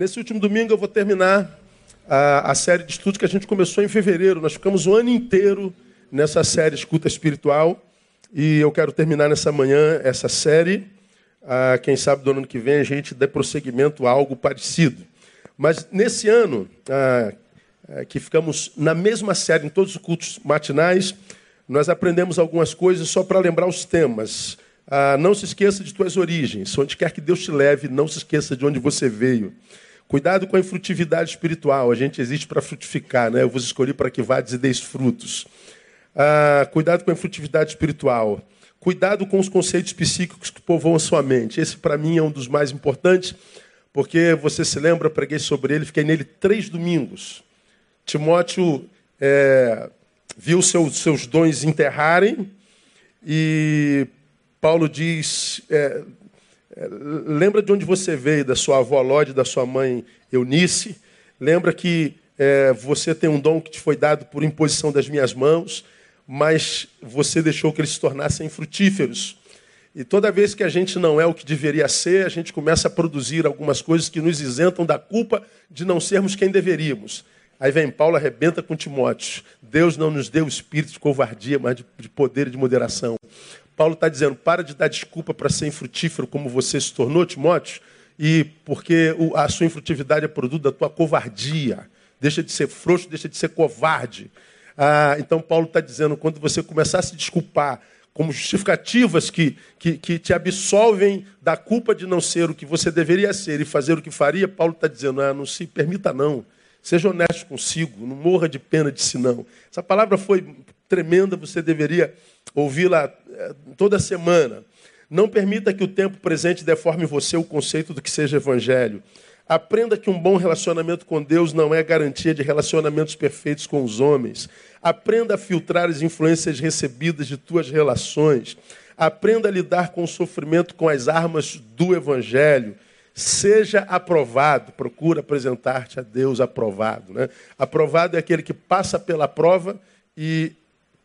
Nesse último domingo eu vou terminar a, a, série de estudos que a gente começou em fevereiro. Nós ficamos o ano inteiro nessa série Escuta Espiritual. E eu quero terminar nessa manhã essa série. Ah, quem sabe do ano que vem a gente dê prosseguimento a algo parecido. Mas nesse ano, ah, é, que ficamos na mesma série, em todos os cultos matinais, nós aprendemos algumas coisas só para lembrar os temas. Ah, não se esqueça de tuas origens. Onde quer que Deus te leve, não se esqueça de onde você veio. Cuidado com a infrutividade espiritual. A gente existe para frutificar, né? Eu vos escolhi para que vades e deis frutos. Ah, cuidado com a infrutividade espiritual. Cuidado com os conceitos psíquicos que povoam a sua mente. Esse, para mim, é um dos mais importantes, porque você se lembra, preguei sobre ele, fiquei nele três domingos. Timóteo é, viu seus, seus dons enterrarem e Paulo diz: é, lembra de onde você veio, da sua avó Lode, da sua mãe Eunice. Lembra que é, você tem um dom que te foi dado por imposição das minhas mãos, mas você deixou que eles se tornassem frutíferos. E toda vez que a gente não é o que deveria ser, a gente começa a produzir algumas coisas que nos isentam da culpa de não sermos quem deveríamos. Aí vem Paulo, arrebenta com Timóteo. Deus não nos deu o espírito de covardia, mas de, de poder e de moderação. Paulo está dizendo: para de dar desculpa para ser infrutífero como você se tornou, Timóteo, e porque a sua infrutividade é produto da tua covardia. Deixa de ser frouxo, deixa de ser covarde. Ah, então, Paulo está dizendo: quando você começar a se desculpar como justificativas que, que, que, te absolvem da culpa de não ser o que você deveria ser e fazer o que faria, Paulo está dizendo: ah, não se permita, não. Seja honesto consigo, não morra de pena de si, não. Essa palavra foi tremenda, você deveria ouvi-la eh, toda semana. Não permita que o tempo presente deforme você o conceito do que seja evangelho. Aprenda que um bom relacionamento com Deus não é garantia de relacionamentos perfeitos com os homens. Aprenda a filtrar as influências recebidas de tuas relações. Aprenda a lidar com o sofrimento com as armas do evangelho. Seja aprovado, procura apresentar-te a Deus aprovado. Né? Aprovado é aquele que passa pela prova e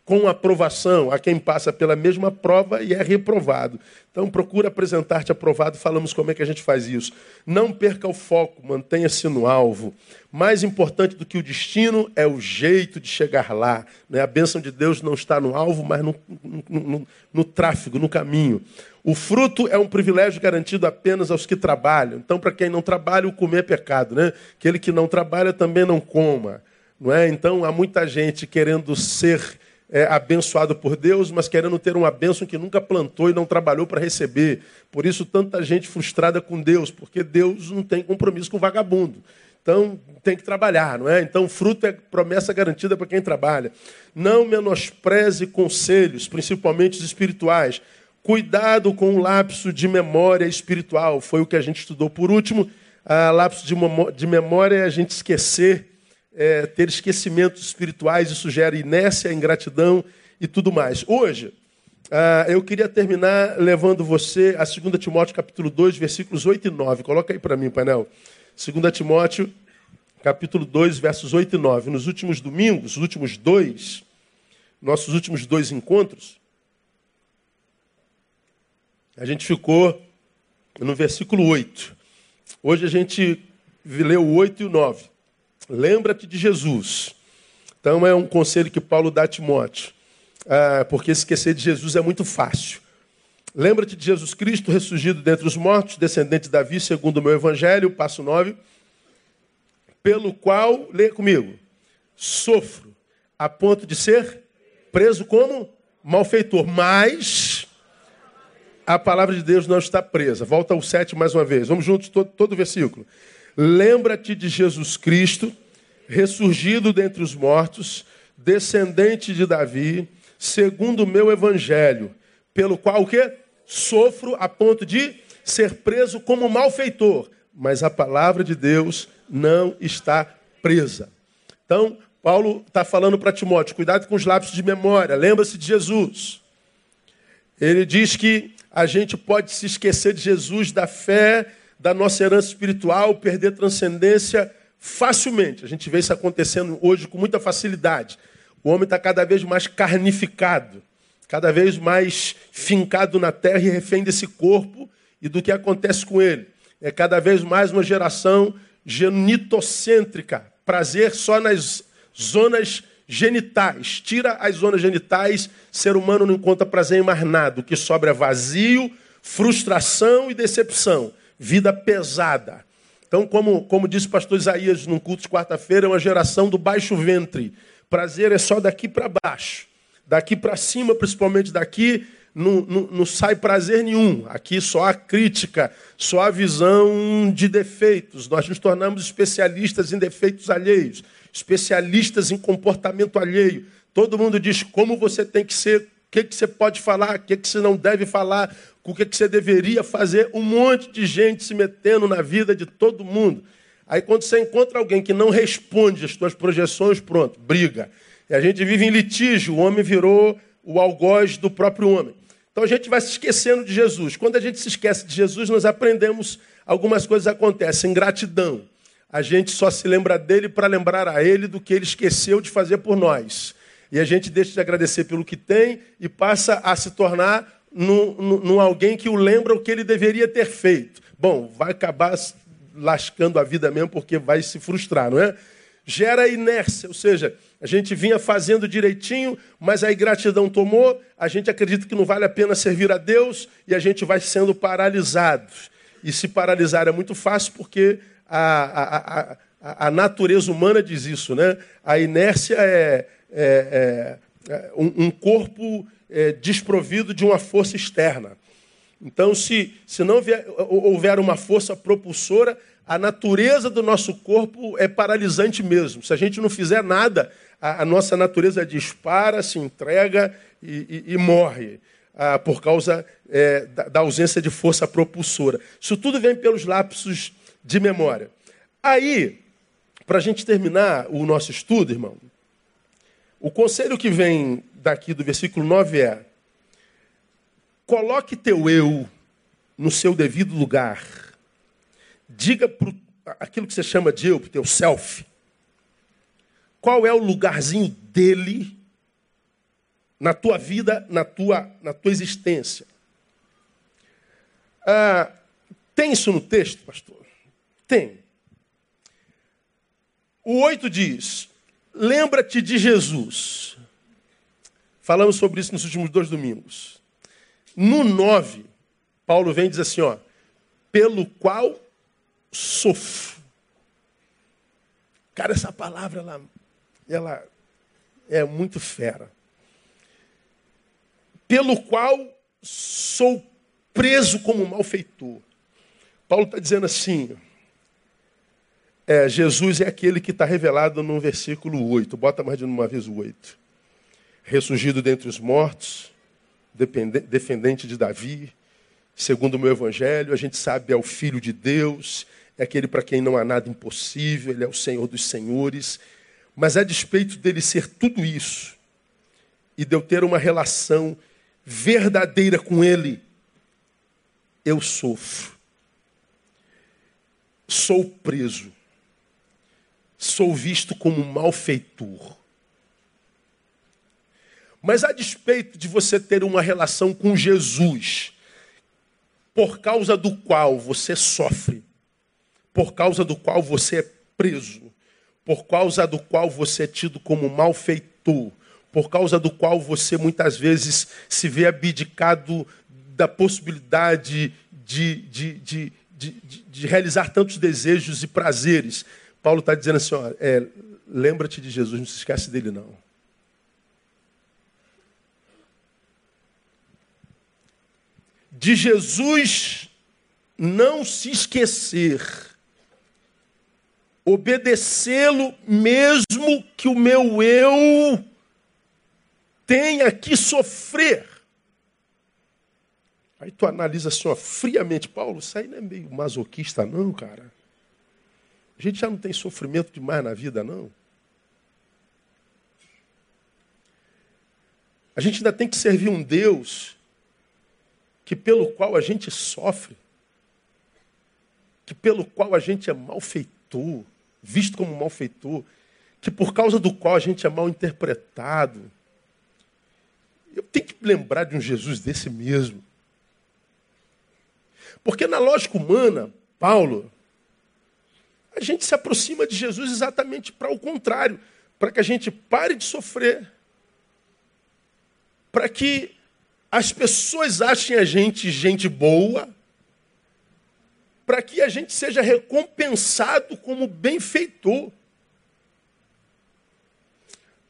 com aprovação a quem passa pela mesma prova e é reprovado. Então, procura apresentar-te aprovado. Falamos como é que a gente faz isso. Não perca o foco, mantenha-se no alvo. Mais importante do que o destino é o jeito de chegar lá. Né? A bênção de Deus não está no alvo, mas no, no, no, no tráfego, no caminho. O fruto é um privilégio garantido apenas aos que trabalham. Então, para quem não trabalha, o comer é pecado. Né? Aquele que não trabalha também não coma. Não é? Então, há muita gente querendo ser é, abençoado por Deus, mas querendo ter uma bênção que nunca plantou e não trabalhou para receber. Por isso, tanta gente frustrada com Deus, porque Deus não tem compromisso com vagabundo. Então, tem que trabalhar, não é? Então, fruto é promessa garantida para quem trabalha. Não menospreze conselhos, principalmente os espirituais. Cuidado com o lapso de memória espiritual. Foi o que a gente estudou por último. A lapso de memória é a gente esquecer é, ter esquecimentos espirituais, isso gera inércia, ingratidão e tudo mais. Hoje, ah, eu queria terminar levando você a 2 Timóteo capítulo 2, versículos 8 e 9. Coloca aí para mim, painel. 2 Timóteo capítulo 2, versos 8 e 9. Nos últimos domingos, os últimos dois, nossos últimos dois encontros, a gente ficou no versículo 8. Hoje a gente leu o 8 e o 9. Lembra-te de Jesus. Então é um conselho que Paulo dá a Timóteo. Ah, porque esquecer de Jesus é muito fácil. Lembra-te de Jesus Cristo, ressurgido dentre os mortos, descendente de Davi, segundo o meu evangelho, passo 9. Pelo qual, lê comigo, sofro, a ponto de ser preso como malfeitor. Mas a palavra de Deus não está presa. Volta ao 7 mais uma vez. Vamos juntos, todo, todo o versículo. Lembra-te de Jesus Cristo, ressurgido dentre os mortos, descendente de Davi, segundo o meu evangelho, pelo qual o quê? Sofro a ponto de ser preso como malfeitor, mas a palavra de Deus não está presa. Então, Paulo está falando para Timóteo: cuidado com os lápis de memória, lembra-se de Jesus. Ele diz que a gente pode se esquecer de Jesus, da fé da nossa herança espiritual, perder transcendência facilmente. A gente vê isso acontecendo hoje com muita facilidade. O homem está cada vez mais carnificado, cada vez mais fincado na terra e refém desse corpo e do que acontece com ele. É cada vez mais uma geração genitocêntrica, prazer só nas zonas genitais. Tira as zonas genitais, ser humano não encontra prazer em mais nada. O que sobra é vazio, frustração e decepção. Vida pesada. Então, como, como disse o pastor Isaías num culto de quarta-feira, é uma geração do baixo ventre. Prazer é só daqui para baixo. Daqui para cima, principalmente daqui, não, não, não, sai prazer nenhum. Aqui só a crítica, só a visão de defeitos. Nós nos tornamos especialistas em defeitos alheios, especialistas em comportamento alheio. Todo mundo diz como você tem que ser, o que, que você pode falar, o que, que você não deve falar, o que, você deveria fazer. Um monte de gente se metendo na vida de todo mundo. Aí quando você encontra alguém que não responde às suas projeções, pronto, briga. E a gente vive em litígio, o homem virou o algoz do próprio homem. Então a gente vai se esquecendo de Jesus. Quando a gente se esquece de Jesus, nós aprendemos algumas coisas acontecem. Gratidão. A gente só se lembra dele para lembrar a ele do que ele esqueceu de fazer por nós. E a gente deixa de agradecer pelo que tem e passa a se tornar num, alguém que o lembra o que ele deveria ter feito. Bom, vai acabar lascando a vida mesmo porque vai se frustrar, não é? Gera inércia, ou seja, a gente vinha fazendo direitinho, mas a ingratidão tomou, a gente acredita que não vale a pena servir a Deus e a gente vai sendo paralisado. E se paralisar é muito fácil porque a, a, a, a natureza humana diz isso, né? A inércia é, é, é um, um, corpo é, desprovido de uma força externa. Então, se, se não vier, houver uma força propulsora, a natureza do nosso corpo é paralisante mesmo. Se a gente não fizer nada, a, a nossa natureza dispara, se entrega e, e, e morre. Ah, por causa é, da, da, ausência de força propulsora. Isso tudo vem pelos lapsos de memória. Aí, para a gente terminar o nosso estudo, irmão, o conselho que vem daqui do versículo 9 é: coloque teu eu no seu devido lugar. Diga para aquilo que você chama de eu, para teu self, qual é o lugarzinho dele na tua vida, na tua, na tua existência. Ah, tem isso no texto, pastor? Tem. O 8 diz: Lembra-te de Jesus. Falamos sobre isso nos últimos dois domingos. No 9, Paulo vem e diz assim: ó, pelo qual sofro. Cara, essa palavra ela ela é muito fera. Pelo qual sou preso como malfeitor. Paulo está dizendo assim: é, Jesus é aquele que está revelado no versículo 8. Bota mais de uma vez o 8. Ressurgido dentre os mortos, defendente de Davi, segundo o meu evangelho, a gente sabe é o Filho de Deus, é aquele para quem não há nada impossível, ele é o Senhor dos senhores, mas a despeito dele ser tudo isso, e de eu ter uma relação verdadeira com ele, eu sofro. Sou preso. Sou visto como um malfeitor. Mas a despeito de você ter uma relação com Jesus, por causa do qual você sofre, por causa do qual você é preso, por causa do qual você é tido como malfeitor, por causa do qual você muitas vezes se vê abdicado da possibilidade de, de, de, de, realizar tantos desejos e prazeres. Paulo está dizendo assim: é, lembra-te de Jesus, não se esquece dele não. De Jesus não se esquecer obedecê-lo mesmo que o meu eu tenha que sofrer. Aí tu analisa assim, ó, friamente, Paulo, isso aí não é meio masoquista não, cara. A gente já não tem sofrimento demais na vida, não. A gente ainda tem que servir um Deus que pelo qual a gente sofre, que pelo qual a gente é malfeitor, visto como malfeitor, que por causa do qual a gente é mal interpretado. Eu tenho que lembrar de um Jesus desse mesmo. Porque na lógica humana, Paulo, A gente se aproxima de Jesus exatamente para o contrário, para que a gente pare de sofrer, para que as pessoas achem a gente gente boa, para que a gente seja recompensado como benfeitor.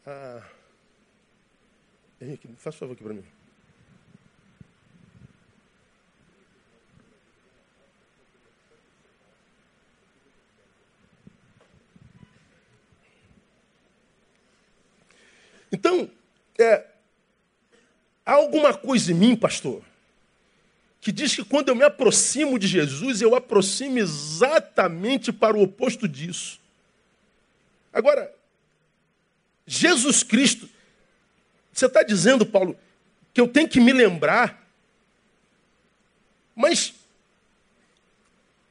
Ah, Henrique, faz favor aqui para mim. Então, é, há alguma coisa em mim, pastor, que diz que quando eu me aproximo de Jesus, eu aproximo exatamente para o oposto disso. Agora, Jesus Cristo, você está dizendo, Paulo, que eu tenho que me lembrar, mas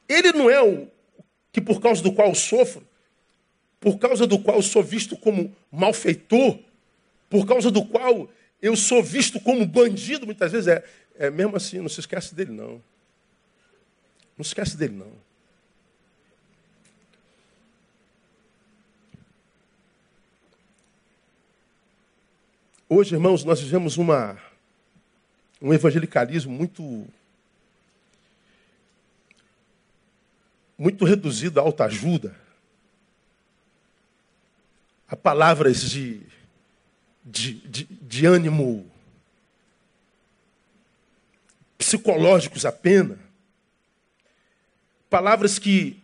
ele não é o que por causa do qual sofro, por causa do qual sou visto como malfeitor, por causa do qual eu sou visto como bandido, muitas vezes é, é mesmo assim, não se esquece dele não. Não se esquece dele não. Hoje, irmãos, nós vivemos uma, um evangelicalismo muito muito reduzido à autoajuda, a palavras de de, de, de ânimo psicológicos apenas, palavras que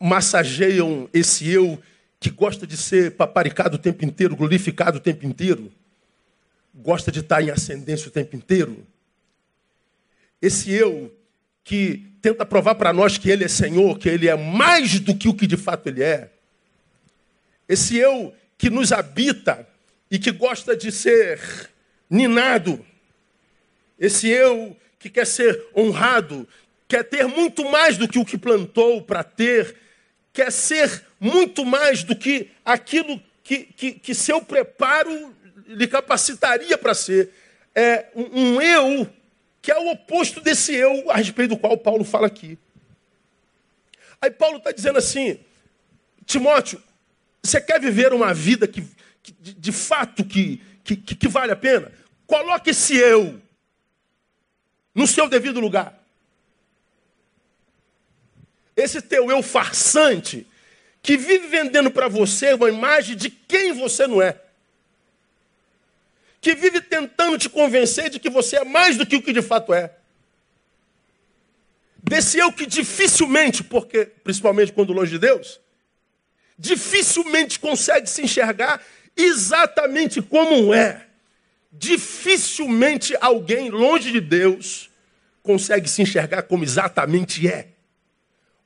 massageiam esse eu que gosta de ser paparicado o tempo inteiro, glorificado o tempo inteiro, gosta de estar em ascendência o tempo inteiro. Esse eu que tenta provar para nós que ele é Senhor, que ele é mais do que o que de fato ele é. Esse eu que nos habita e que gosta de ser ninado. Esse eu que quer ser honrado, quer ter muito mais do que o que plantou para ter, quer ser muito mais do que aquilo que, que, que seu preparo lhe capacitaria para ser. É um, um eu que é o oposto desse eu a respeito do qual Paulo fala aqui. Aí Paulo está dizendo assim, Timóteo, você quer viver uma vida que, de, de fato que, que, que vale a pena, coloque esse eu no seu devido lugar. Esse teu eu farsante, que vive vendendo para você uma imagem de quem você não é. Que vive tentando te convencer de que você é mais do que o que de fato é. Desse eu que dificilmente, porque principalmente quando longe de Deus, dificilmente consegue se enxergar exatamente como é. Dificilmente alguém longe de Deus consegue se enxergar como exatamente é.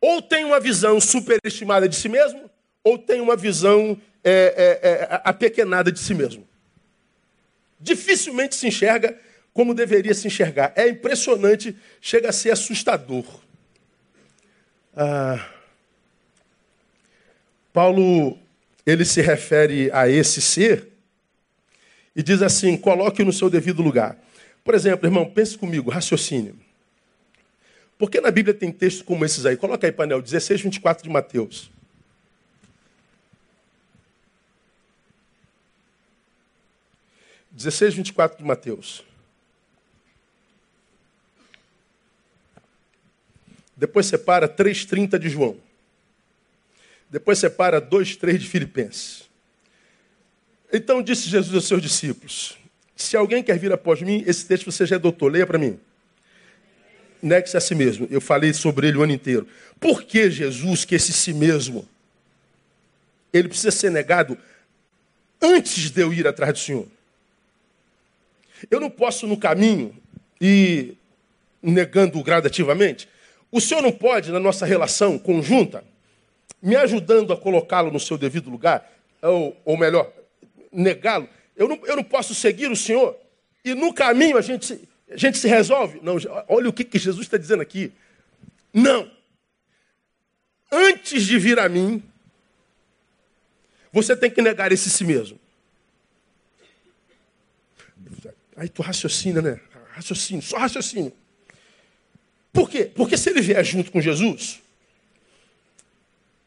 Ou tem uma visão superestimada de si mesmo, ou tem uma visão é, é, é, apequenada de si mesmo. Dificilmente se enxerga como deveria se enxergar. É impressionante, chega a ser assustador. Ah, Paulo ele se refere a esse ser e diz assim: coloque no seu devido lugar. Por exemplo, irmão, pense comigo, raciocínio. Por que na Bíblia tem textos como esses aí? Coloca aí, painel, 16, 24 de Mateus. Dezesseis, vinte e quatro de Mateus. Depois separa 3,30 de João. Depois separa dois, três de Filipenses. Então disse Jesus aos seus discípulos: Se alguém quer vir após mim, esse texto você já é doutor, leia para mim. Negue-se a si mesmo. Eu falei sobre ele o ano inteiro. Por que Jesus, que esse si mesmo, ele precisa ser negado antes de eu ir atrás do Senhor? Eu não posso no caminho ir negando gradativamente. O Senhor não pode, na nossa relação conjunta, me ajudando a colocá-lo no seu devido lugar, ou, ou melhor, negá-lo. Eu não, eu não posso seguir o Senhor e no caminho a gente, a gente se resolve. Não, olha o que, que Jesus está dizendo aqui. Não. Antes de vir a mim, você tem que negar esse si mesmo. Aí tu raciocina, né? Raciocínio, só raciocínio. Por quê? Porque se ele vier junto com Jesus,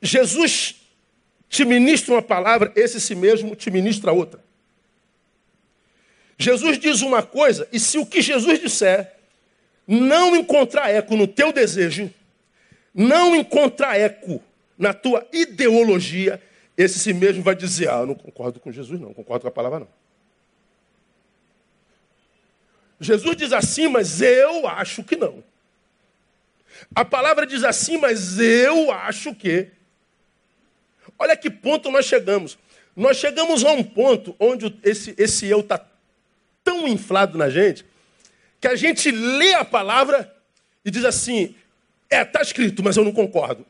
Jesus te ministra uma palavra, esse si mesmo te ministra outra. Jesus diz uma coisa, e se o que Jesus disser não encontrar eco no teu desejo, não encontrar eco na tua ideologia, esse si mesmo vai dizer: Ah, eu não concordo com Jesus, não, concordo com a palavra, não. Jesus diz assim, mas eu acho que não. A palavra diz assim, mas eu acho que. Olha que ponto nós chegamos. Nós chegamos a um ponto onde esse, esse eu está tão inflado na gente que a gente lê a palavra e diz assim: é, está escrito, mas eu não concordo.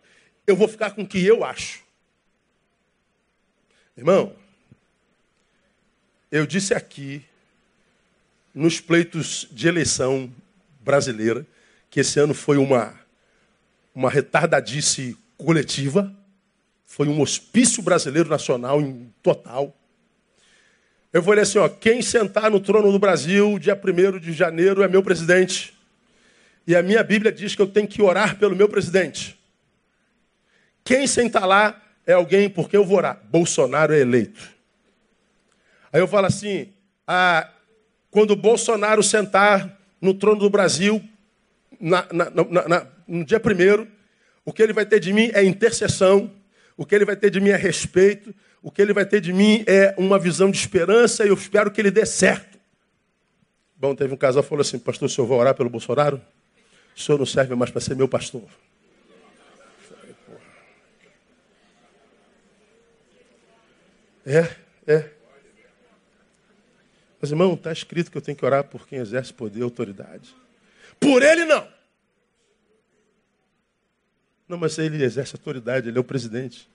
Eu vou ficar com o que eu acho. Irmão, eu disse aqui, nos pleitos de eleição brasileira, que esse ano foi uma, uma retardadice coletiva, foi um hospício brasileiro nacional em total. Eu falei assim, ó, quem sentar no trono do Brasil dia 1 de janeiro é meu presidente. E a minha Bíblia diz que eu tenho que orar pelo meu presidente. Quem sentar lá é alguém porque eu vou orar. Bolsonaro é eleito. Aí eu falo assim, ah, quando Bolsonaro sentar no trono do Brasil, na, na, na, no dia primeiro, o que ele vai ter de mim é intercessão, o que ele vai ter de mim é respeito, o que ele vai ter de mim é uma visão de esperança e eu espero que ele dê certo. Bom, teve um casal que falou assim, pastor, o senhor vai orar pelo Bolsonaro? O senhor não serve mais para ser meu pastor. É, é. Mas, irmão, está escrito que eu tenho que orar por quem exerce poder e autoridade. Por ele não. Não, mas ele exerce autoridade, ele é o presidente.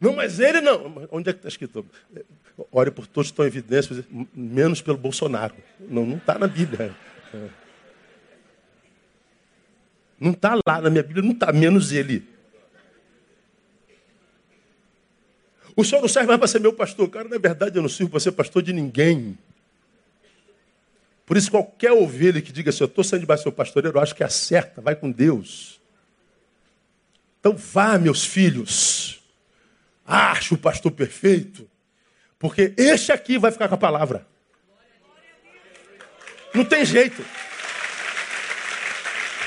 Não, mas ele não. Onde é que está escrito? Ore por todos que estão em evidência, menos pelo Bolsonaro. Não, não está na Bíblia. Não está lá na minha Bíblia, não está, menos ele. O senhor não serve mais para ser meu pastor. Cara, na verdade eu não sirvo para ser pastor de ninguém. Por isso, qualquer ovelha que diga assim, eu estou saindo debaixo do seu pastoreiro, eu acho que acerta, vai com Deus. Então vá, meus filhos. Acho o pastor perfeito. Porque este aqui vai ficar com a palavra. Não tem jeito.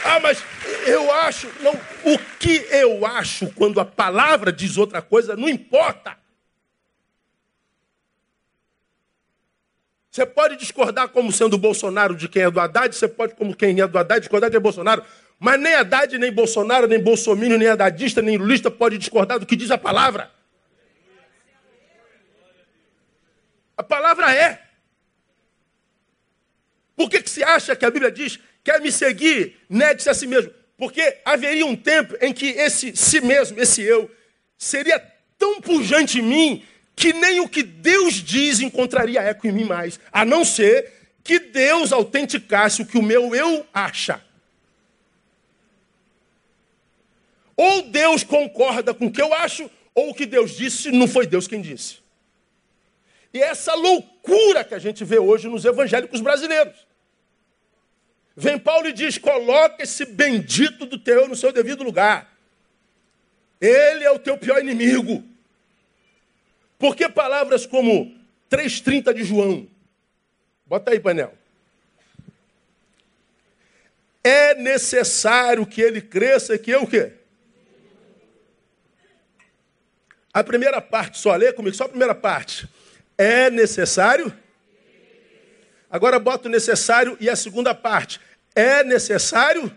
Ah, mas eu acho. Não, o que eu acho quando a palavra diz outra coisa, não importa. Você pode discordar como sendo Bolsonaro de quem é do Haddad, você pode, como quem é do Haddad, discordar de Bolsonaro. Mas nem Haddad, nem Bolsonaro, nem Bolsonaro, nem Haddadista, nem Lulista pode discordar do que diz a palavra. A palavra é. Por que, que se acha que a Bíblia diz, quer me seguir, negue-se a si mesmo? Porque haveria um tempo em que esse si mesmo, esse eu, seria tão pujante em mim que nem o que Deus diz encontraria eco em mim mais, a não ser que Deus autenticasse o que o meu eu acha. Ou Deus concorda com o que eu acho, ou o que Deus disse não foi Deus quem disse. E é essa loucura que a gente vê hoje nos evangélicos brasileiros. Vem Paulo e diz: coloca esse bendito do teu no seu devido lugar. Ele é o teu pior inimigo. Por que palavras como 3,30 de João? Bota aí, painel. É necessário que ele cresça e que eu o quê? A primeira parte, só lê comigo, só a primeira parte. É necessário? Agora bota o necessário e a segunda parte. É necessário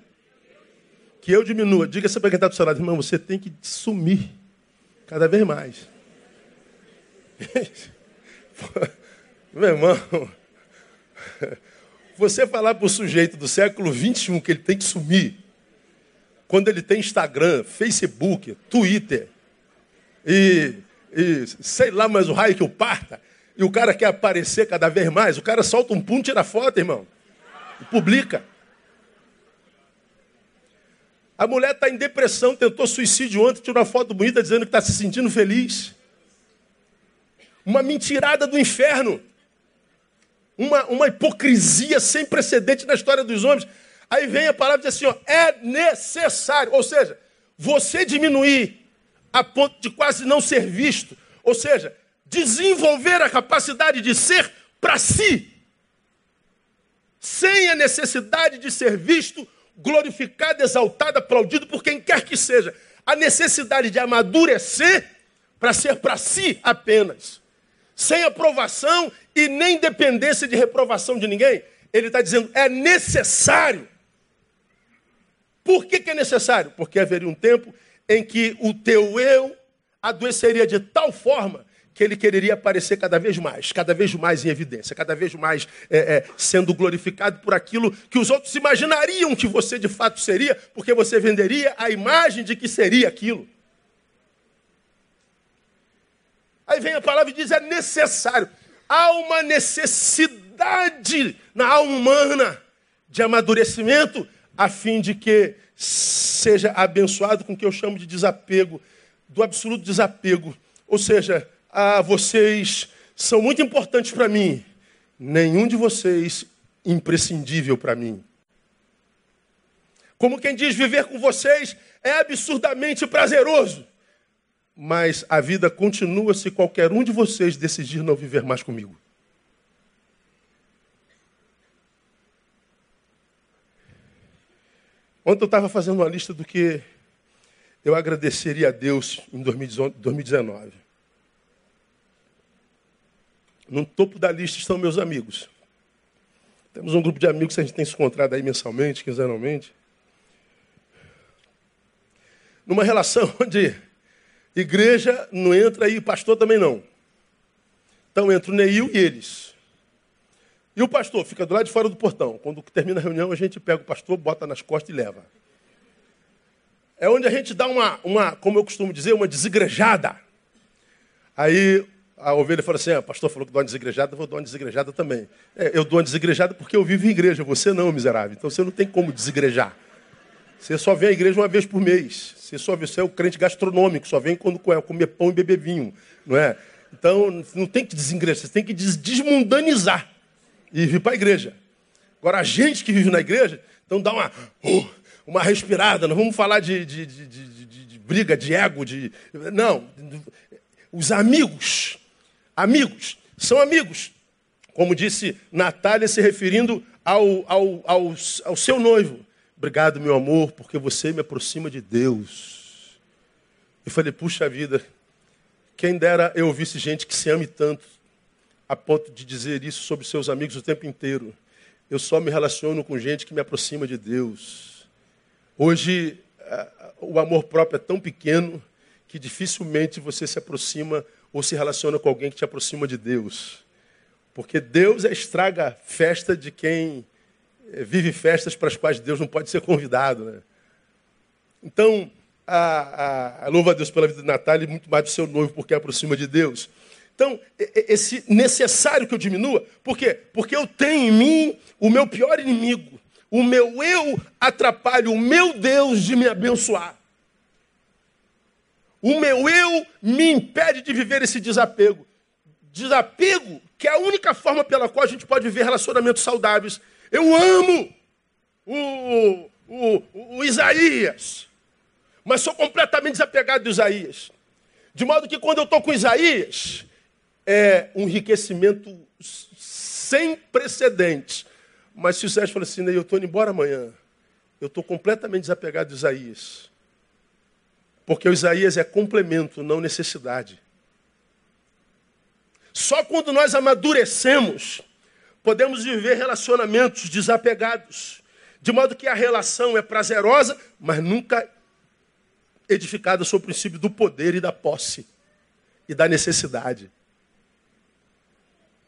que eu diminua. Diga-se para quem está do seu lado, irmão, você tem que sumir cada vez mais. Meu irmão, você falar para o sujeito do século XXI que ele tem que sumir, quando ele tem Instagram, Facebook, Twitter, e, e sei lá mais o raio que o parta, e o cara quer aparecer cada vez mais, o cara solta um pum, tira foto, irmão. E publica. A mulher está em depressão, tentou suicídio ontem, tirou uma foto bonita dizendo que está se sentindo feliz. Uma mentirada do inferno. Uma, uma hipocrisia sem precedente na história dos homens. Aí vem a palavra e diz assim: ó, é necessário. Ou seja, você diminuir a ponto de quase não ser visto. Ou seja, desenvolver a capacidade de ser para si, sem a necessidade de ser visto, glorificado, exaltado, aplaudido por quem quer que seja. A necessidade de amadurecer para ser para si apenas, sem aprovação e nem dependência de reprovação de ninguém. Ele está dizendo, é necessário. Por que, que é necessário? Porque haveria um tempo em que o teu eu adoeceria de tal forma que ele quereria aparecer cada vez mais, cada vez mais em evidência, cada vez mais é, é, sendo glorificado por aquilo que os outros imaginariam que você de fato seria, porque você venderia a imagem de que seria aquilo. Aí vem a palavra e diz: é necessário. Há uma necessidade na alma humana de amadurecimento, a fim de que seja abençoado com o que eu chamo de desapego, do absoluto desapego. Ou seja, ah, vocês são muito importantes para mim, nenhum de vocês imprescindível para mim. Como quem diz, viver com vocês é absurdamente prazeroso, mas a vida continua se qualquer um de vocês decidir não viver mais comigo. Ontem eu estava fazendo uma lista do que eu agradeceria a Deus em 2019. No topo da lista estão meus amigos. Temos um grupo de amigos que a gente tem se encontrado aí mensalmente, quinzenalmente. Numa relação onde igreja não entra e pastor também não. Então entra o Neil e eles. E o pastor fica do lado de fora do portão. Quando termina a reunião, a gente pega o pastor, bota nas costas e leva. É onde a gente dá uma, uma como eu costumo dizer, uma desigrejada. Aí a ovelha fala assim: ah, pastor falou que dou uma desigrejada, vou dar uma desigrejada também. É, eu dou uma desigrejada porque eu vivo em igreja, você não, miserável. Então você não tem como desigrejar. Você só vem à igreja uma vez por mês. Você só você é o crente gastronômico, só vem quando comer pão e beber vinho, não é? Então não tem que desengrejar, você tem que desmundanizar e vir para a igreja. Agora a gente que vive na igreja, então dá uma uh, uma respirada. Não vamos falar de, de, de, de briga, de ego, de não. Os amigos Amigos, são amigos. Como disse Natália, se referindo ao, ao, ao, ao seu noivo. Obrigado, meu amor, porque você me aproxima de Deus. Eu falei, puxa vida, quem dera eu ouvisse gente que se ame tanto, a ponto de dizer isso sobre seus amigos o tempo inteiro. Eu só me relaciono com gente que me aproxima de Deus. Hoje, o amor próprio é tão pequeno que dificilmente você se aproxima ou se relaciona com alguém que te aproxima de Deus. Porque Deus é estraga festa de quem eh, vive festas para as quais Deus não pode ser convidado. Né? Então, a, a, a louva a Deus pela vida de Natália e muito mais do seu noivo, porque aproxima de Deus. Então, esse necessário que eu diminua, por quê? Porque eu tenho em mim o meu pior inimigo. O meu eu atrapalha o meu Deus de me abençoar. O meu eu me impede de viver esse desapego. Desapego que é a única forma pela qual a gente pode viver relacionamentos saudáveis. Eu amo o, o, o, o Isaías, mas sou completamente desapegado de Isaías. De modo que quando eu estou com Isaías, é um enriquecimento sem precedentes. Mas se o Sérgio fala assim, eu estou indo embora amanhã, eu estou completamente desapegado de Isaías. Porque o Isaías é complemento, não necessidade. Só quando nós amadurecemos, podemos viver relacionamentos desapegados. De modo que a relação é prazerosa, mas nunca edificada sobre o princípio do poder e da posse e da necessidade.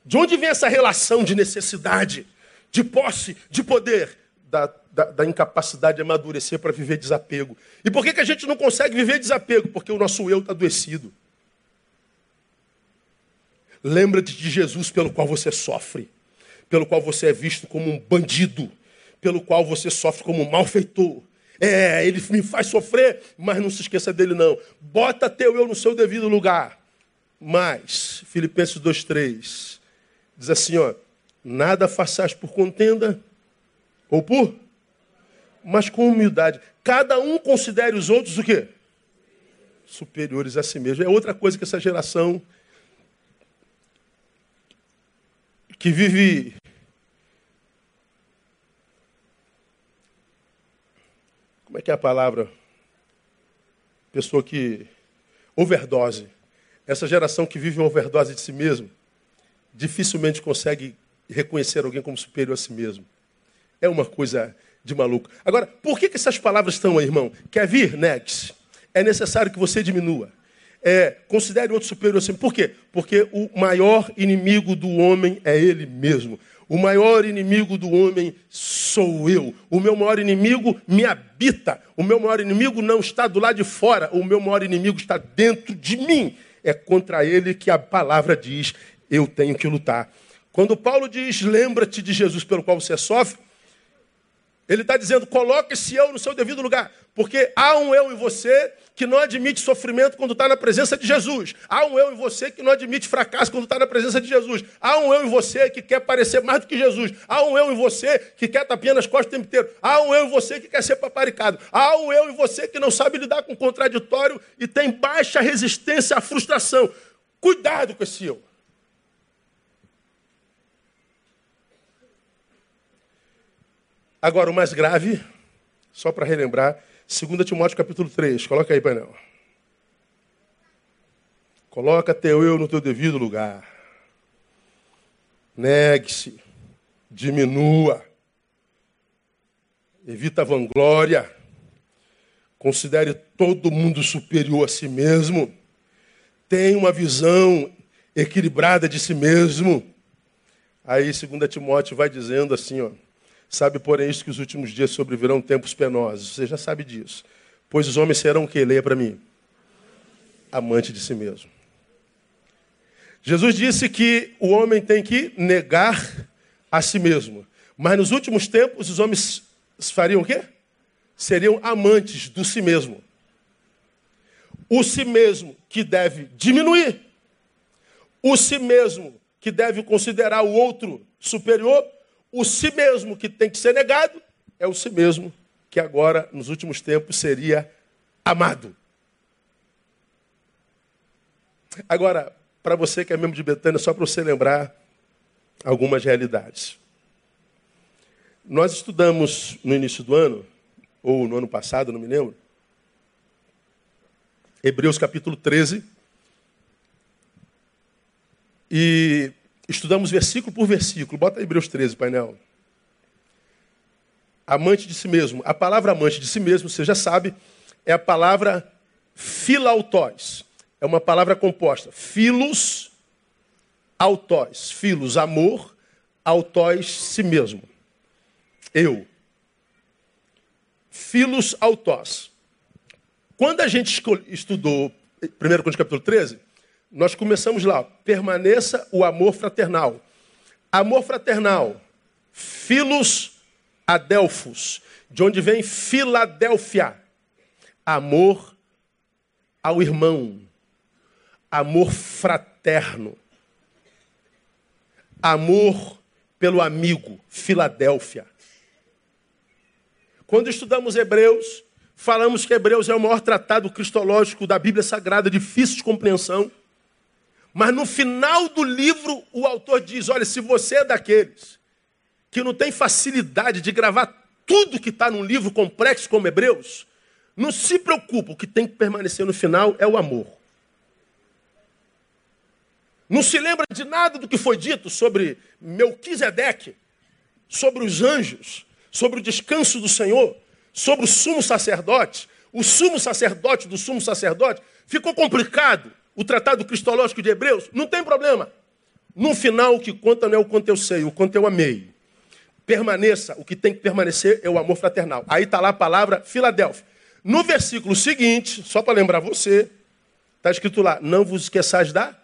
De onde vem essa relação de necessidade, de posse, de poder? Da da, da, incapacidade de amadurecer para viver desapego. E por que, que a gente não consegue viver desapego? Porque o nosso eu está adoecido. Lembra-te de Jesus pelo qual você sofre, pelo qual você é visto como um bandido, pelo qual você sofre como um malfeitor. É, ele me faz sofrer, mas não se esqueça dele não. Bota teu eu no seu devido lugar. Mas, Filipenses 2,3, diz assim, ó, nada façais por contenda ou por mas com humildade. Cada um considere os outros o quê? superiores a si mesmos. É outra coisa que essa geração que vive como é que é a palavra? Pessoa que overdose. Essa geração que vive uma overdose de si mesmo dificilmente consegue reconhecer alguém como superior a si mesmo. É uma coisa de maluco. Agora, por que, que essas palavras estão aí, irmão? Quer vir? Negue-se. É necessário que você diminua. É, considere outro superior assim. Por quê? Porque o maior inimigo do homem é ele mesmo. O maior inimigo do homem sou eu. O meu maior inimigo me habita. O meu maior inimigo não está do lado de fora. O meu maior inimigo está dentro de mim. É contra ele que a palavra diz: eu tenho que lutar. Quando Paulo diz: lembra-te de Jesus pelo qual você sofre, ele está dizendo: coloque esse eu no seu devido lugar. Porque há um eu em você que não admite sofrimento quando está na presença de Jesus. Há um eu em você que não admite fracasso quando está na presença de Jesus. Há um eu em você que quer parecer mais do que Jesus. Há um eu em você que quer tapinha nas costas o tempo inteiro. Há um eu em você que quer ser paparicado. Há um eu em você que não sabe lidar com o contraditório e tem baixa resistência à frustração. Cuidado com esse eu. Agora, o mais grave, só para relembrar, 2 Timóteo capítulo 3. Coloca aí, painel. Coloca teu eu no teu devido lugar. Negue-se. Diminua. Evita a vanglória. Considere todo mundo superior a si mesmo. Tenha uma visão equilibrada de si mesmo. Aí, 2 Timóteo vai dizendo assim, ó. Sabe, porém, isto que os últimos dias sobrevirão tempos penosos. Você já sabe disso. Pois os homens serão o que? Leia para mim. Amante de si mesmo. Jesus disse que o homem tem que negar a si mesmo. Mas nos últimos tempos, os homens fariam o quê? Seriam amantes do si mesmo. O si mesmo que deve diminuir. O si mesmo que deve considerar o outro superior o si mesmo que tem que ser negado é o si mesmo que agora, nos últimos tempos, seria amado. Agora, para você que é membro de Betânia, só para você lembrar algumas realidades. Nós estudamos no início do ano, ou no ano passado, não me lembro, Hebreus capítulo 13. E Estudamos versículo por versículo. Bota Hebreus 13, painel. Amante de si mesmo. A palavra amante de si mesmo, você já sabe, é a palavra filautóis. É uma palavra composta. Filos, autóis. Filos, amor, autóis, si mesmo. Eu. Filos, autós. Quando a gente estudou 1 Coríntios capítulo 13, nós começamos lá. Permaneça o amor fraternal. Amor fraternal. Filos adelfos. De onde vem Filadélfia. Amor ao irmão. Amor fraterno. Amor pelo amigo. Filadélfia. Quando estudamos Hebreus, falamos que Hebreus é o maior tratado cristológico da Bíblia Sagrada, difícil de compreensão. Mas no final do livro, o autor diz: olha, se você é daqueles que não tem facilidade de gravar tudo que está num livro complexo como Hebreus, não se preocupe, o que tem que permanecer no final é o amor. Não se lembra de nada do que foi dito sobre Melquisedeque, sobre os anjos, sobre o descanso do Senhor, sobre o sumo sacerdote. O sumo sacerdote do sumo sacerdote ficou complicado o tratado cristológico de Hebreus, não tem problema. No final, o que conta não é o quanto eu sei, o quanto eu amei. Permaneça, o que tem que permanecer é o amor fraternal. Aí está lá a palavra Filadélfia. No versículo seguinte, só para lembrar você, está escrito lá: não vos esqueçais da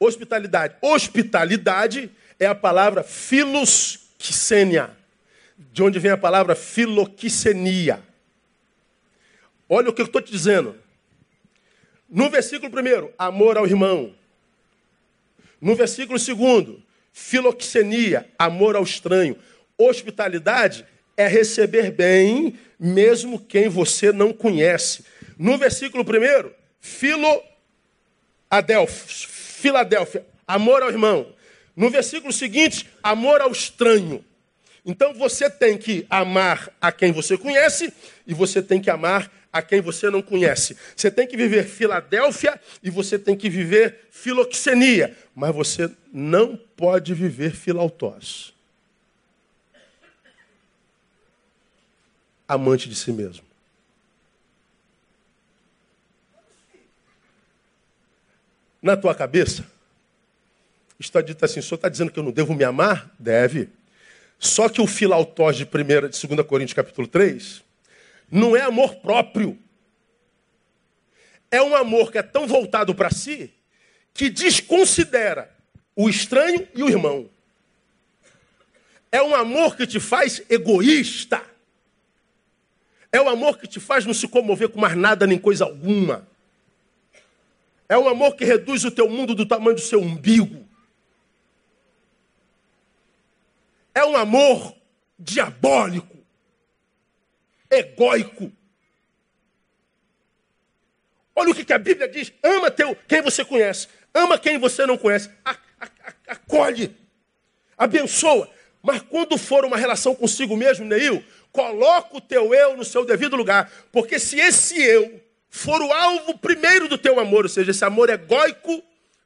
hospitalidade. Hospitalidade é a palavra filosquicênia, de onde vem a palavra filoquicenia. Olha o que eu estou te dizendo. No versículo primeiro, amor ao irmão. No versículo segundo, filoxenia, amor ao estranho. Hospitalidade é receber bem, mesmo quem você não conhece. No versículo primeiro, Filo Adelphos, Filadélfia, amor ao irmão. No versículo seguinte, amor ao estranho. Então você tem que amar a quem você conhece e você tem que amar a quem você não conhece. Você tem que viver Filadélfia e você tem que viver filoxenia, mas você não pode viver filautós. Amante de si mesmo. Na tua cabeça, está dito assim: o senhor está dizendo que eu não devo me amar? Deve. Só que o filautós de 1 de 2 Coríntios capítulo 3 não é amor próprio. É um amor que é tão voltado para si que desconsidera o estranho e o irmão. É um amor que te faz egoísta. É um amor que te faz não se comover com mais nada nem coisa alguma. É um amor que reduz o teu mundo do tamanho do seu umbigo. É um amor diabólico, egóico. Olha o que a Bíblia diz: ama teu, quem você conhece, ama quem você não conhece, acolhe, abençoa. Mas quando for uma relação consigo mesmo, Neil, coloca o teu eu no seu devido lugar. Porque se esse eu for o alvo primeiro do teu amor, ou seja, esse amor egóico,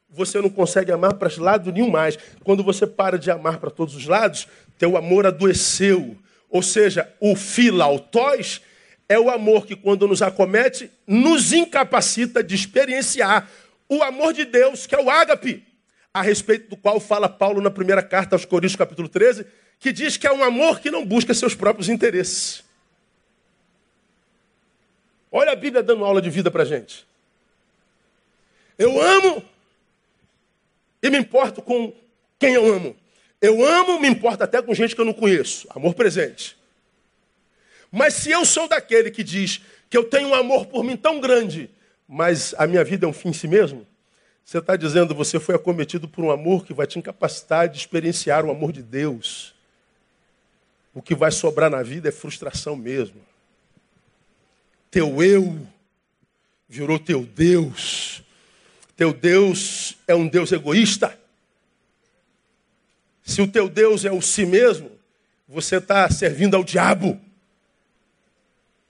você não consegue amar para lado nenhum mais. Quando você para de amar para todos os lados, teu amor adoeceu. Ou seja, o filautóis é o amor que, quando nos acomete, nos incapacita de experienciar o amor de Deus, que é o ágape, a respeito do qual fala Paulo na primeira carta aos Coríntios, capítulo 13, que diz que é um amor que não busca seus próprios interesses. Olha a Bíblia dando aula de vida para gente. Eu amo e me importo com quem eu amo. Eu amo, me importo até com gente que eu não conheço. Amor presente. Mas se eu sou daquele que diz que eu tenho um amor por mim tão grande, mas a minha vida é um fim em si mesmo, você está dizendo você foi acometido por um amor que vai te incapacitar de experienciar o amor de Deus. O que vai sobrar na vida é frustração mesmo. Teu eu virou teu Deus. Teu Deus é um Deus egoísta. Se o teu Deus é o si mesmo, você está servindo ao diabo.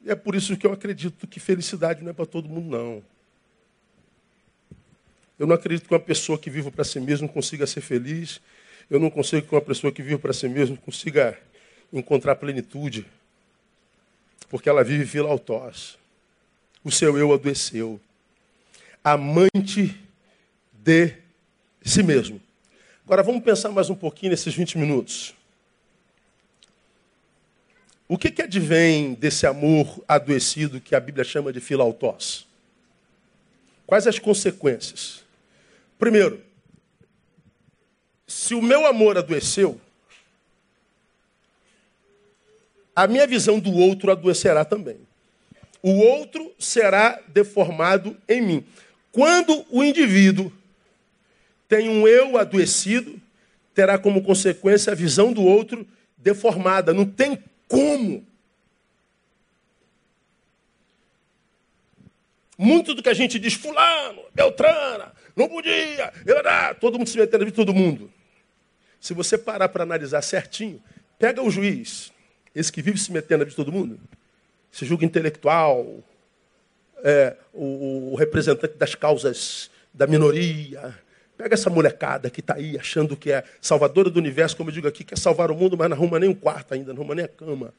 E é por isso que eu acredito que felicidade não é para todo mundo, não. Eu não acredito que uma pessoa que vive para si mesmo consiga ser feliz. Eu não consigo que uma pessoa que vive para si mesmo consiga encontrar plenitude porque ela vive filautós. O seu eu adoeceu. Amante de si mesmo. Agora vamos pensar mais um pouquinho nesses 20 minutos. O que, que advém desse amor adoecido que a Bíblia chama de filautós? Quais as consequências? Primeiro, se o meu amor adoeceu, a minha visão do outro adoecerá também. O outro será deformado em mim. Quando o indivíduo tem um eu adoecido, terá como consequência a visão do outro deformada. Não tem como. Muito do que a gente diz, fulano, Beltrana, não podia, era, todo mundo se metendo de todo mundo. Se você parar para analisar certinho, pega o juiz, esse que vive se metendo de todo mundo, se julga intelectual, é, o, o, representante das causas da minoria. Pega essa molecada que está aí achando que é salvadora do universo, como eu digo aqui, quer salvar o mundo, mas não arruma nem um quarto ainda, não arruma nem a cama.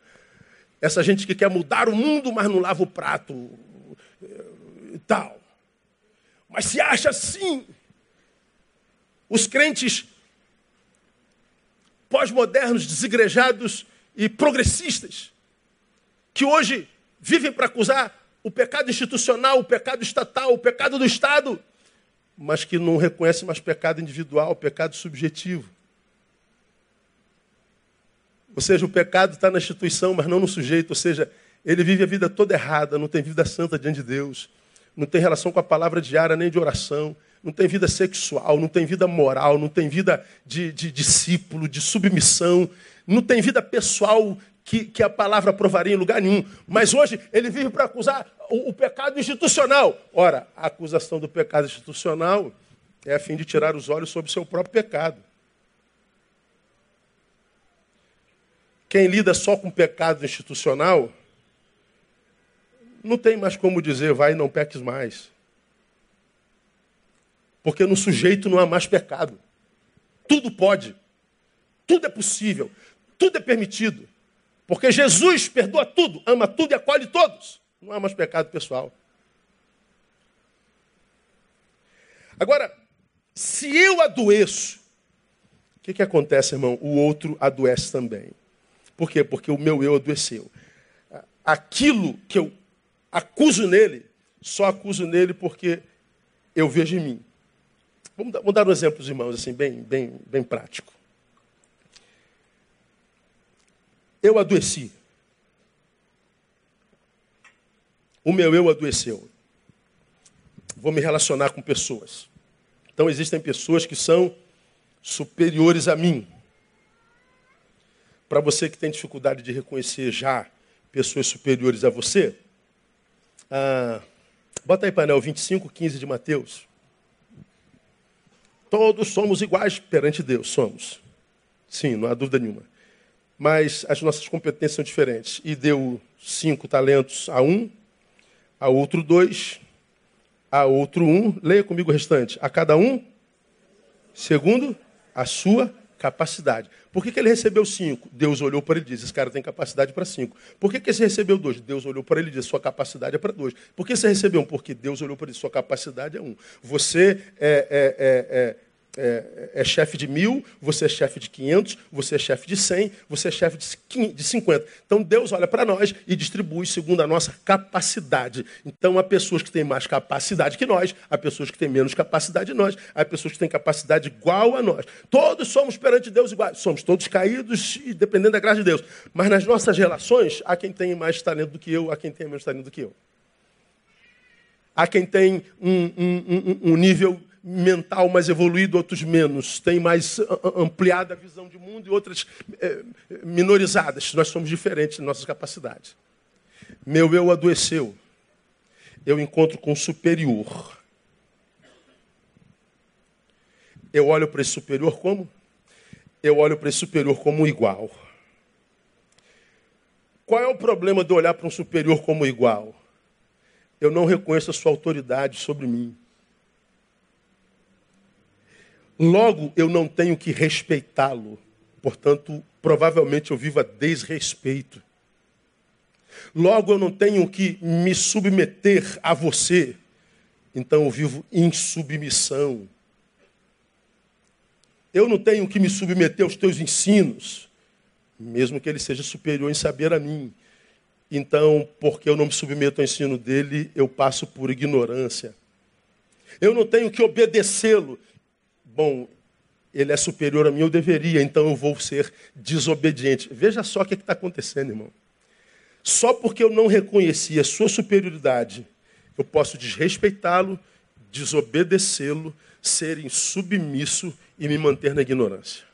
Essa gente que quer mudar o mundo, mas não lava o prato e tal. Mas se acha assim. Os crentes pós-modernos, desigrejados, e progressistas, que hoje vivem para acusar o pecado institucional, o pecado estatal, o pecado do Estado, mas que não reconhecem mais pecado individual, pecado subjetivo. Ou seja, o pecado está na instituição, mas não no sujeito. Ou seja, ele vive a vida toda errada, não tem vida santa diante de Deus, não tem relação com a palavra diária nem de oração, não tem vida sexual, não tem vida moral, não tem vida de, de discípulo, de submissão, não tem vida pessoal que, que a palavra provaria em lugar nenhum. Mas hoje ele vive para acusar o, o pecado institucional. Ora, a acusação do pecado institucional é a fim de tirar os olhos sobre o seu próprio pecado. Quem lida só com pecado institucional, não tem mais como dizer, vai, não peques mais. Porque no sujeito não há mais pecado. Tudo pode, tudo é possível, tudo é permitido. Porque Jesus perdoa tudo, ama tudo e acolhe todos. Não há mais pecado pessoal. Agora, se eu adoeço, o que, que acontece, irmão? O outro adoece também. Por quê? Porque o meu eu adoeceu. Aquilo que eu acuso nele, só acuso nele porque eu vejo em mim. Vamos dar, vamos dar um exemplo, irmãos, assim, bem, bem, bem prático. Eu adoeci. O meu eu adoeceu. Vou me relacionar com pessoas. Então existem pessoas que são superiores a mim. Para você que tem dificuldade de reconhecer já pessoas superiores a você, ah, bota aí painel 25, 15 de Mateus. Todos somos iguais perante Deus, somos. Sim, não há dúvida nenhuma. Mas as nossas competências são diferentes. E deu cinco talentos a um, a outro dois, a outro um. Leia comigo o restante. A cada um, segundo a sua capacidade. Por que, que ele recebeu cinco? Deus olhou para ele e disse: Esse cara tem capacidade para cinco. Por que, que você recebeu dois? Deus olhou para ele e disse: Sua capacidade é para dois. Por que você recebeu um? Porque Deus olhou para ele e disse: Sua capacidade é um. Você é, é, é, é é, é chefe de mil, você é chefe de 500, você é chefe de 100, você é chefe de 50. Então Deus olha para nós e distribui segundo a nossa capacidade. Então há pessoas que têm mais capacidade que nós, há pessoas que têm menos capacidade que nós, há pessoas que têm capacidade igual a nós. Todos somos perante Deus iguais. Somos todos caídos e dependendo da graça de Deus. Mas nas nossas relações, há quem tem mais talento do que eu, há quem tem menos talento do que eu. Há quem tem um, um, um, um nível mental mais evoluído, outros menos. Tem mais ampliada a visão de mundo e outras é, minorizadas. Nós somos diferentes em nossas capacidades. Meu eu adoeceu. Eu encontro com o superior. Eu olho para esse superior como? Eu olho para esse superior como igual. Qual é o problema de olhar para um superior como igual? Eu não reconheço a sua autoridade sobre mim. Logo, eu não tenho que respeitá-lo. Portanto, provavelmente eu vivo a desrespeito. Logo, eu não tenho que me submeter a você. Então, eu vivo em submissão. Eu não tenho que me submeter aos teus ensinos, mesmo que ele seja superior em saber a mim. Então, porque eu não me submeto ao ensino dele, eu passo por ignorância. Eu não tenho que obedecê-lo, bom, ele é superior a mim, eu deveria, então eu vou ser desobediente. Veja só o que é está acontecendo, irmão. Só porque eu não reconheci a sua superioridade, eu posso desrespeitá-lo, desobedecê-lo, ser insubmisso e me manter na ignorância.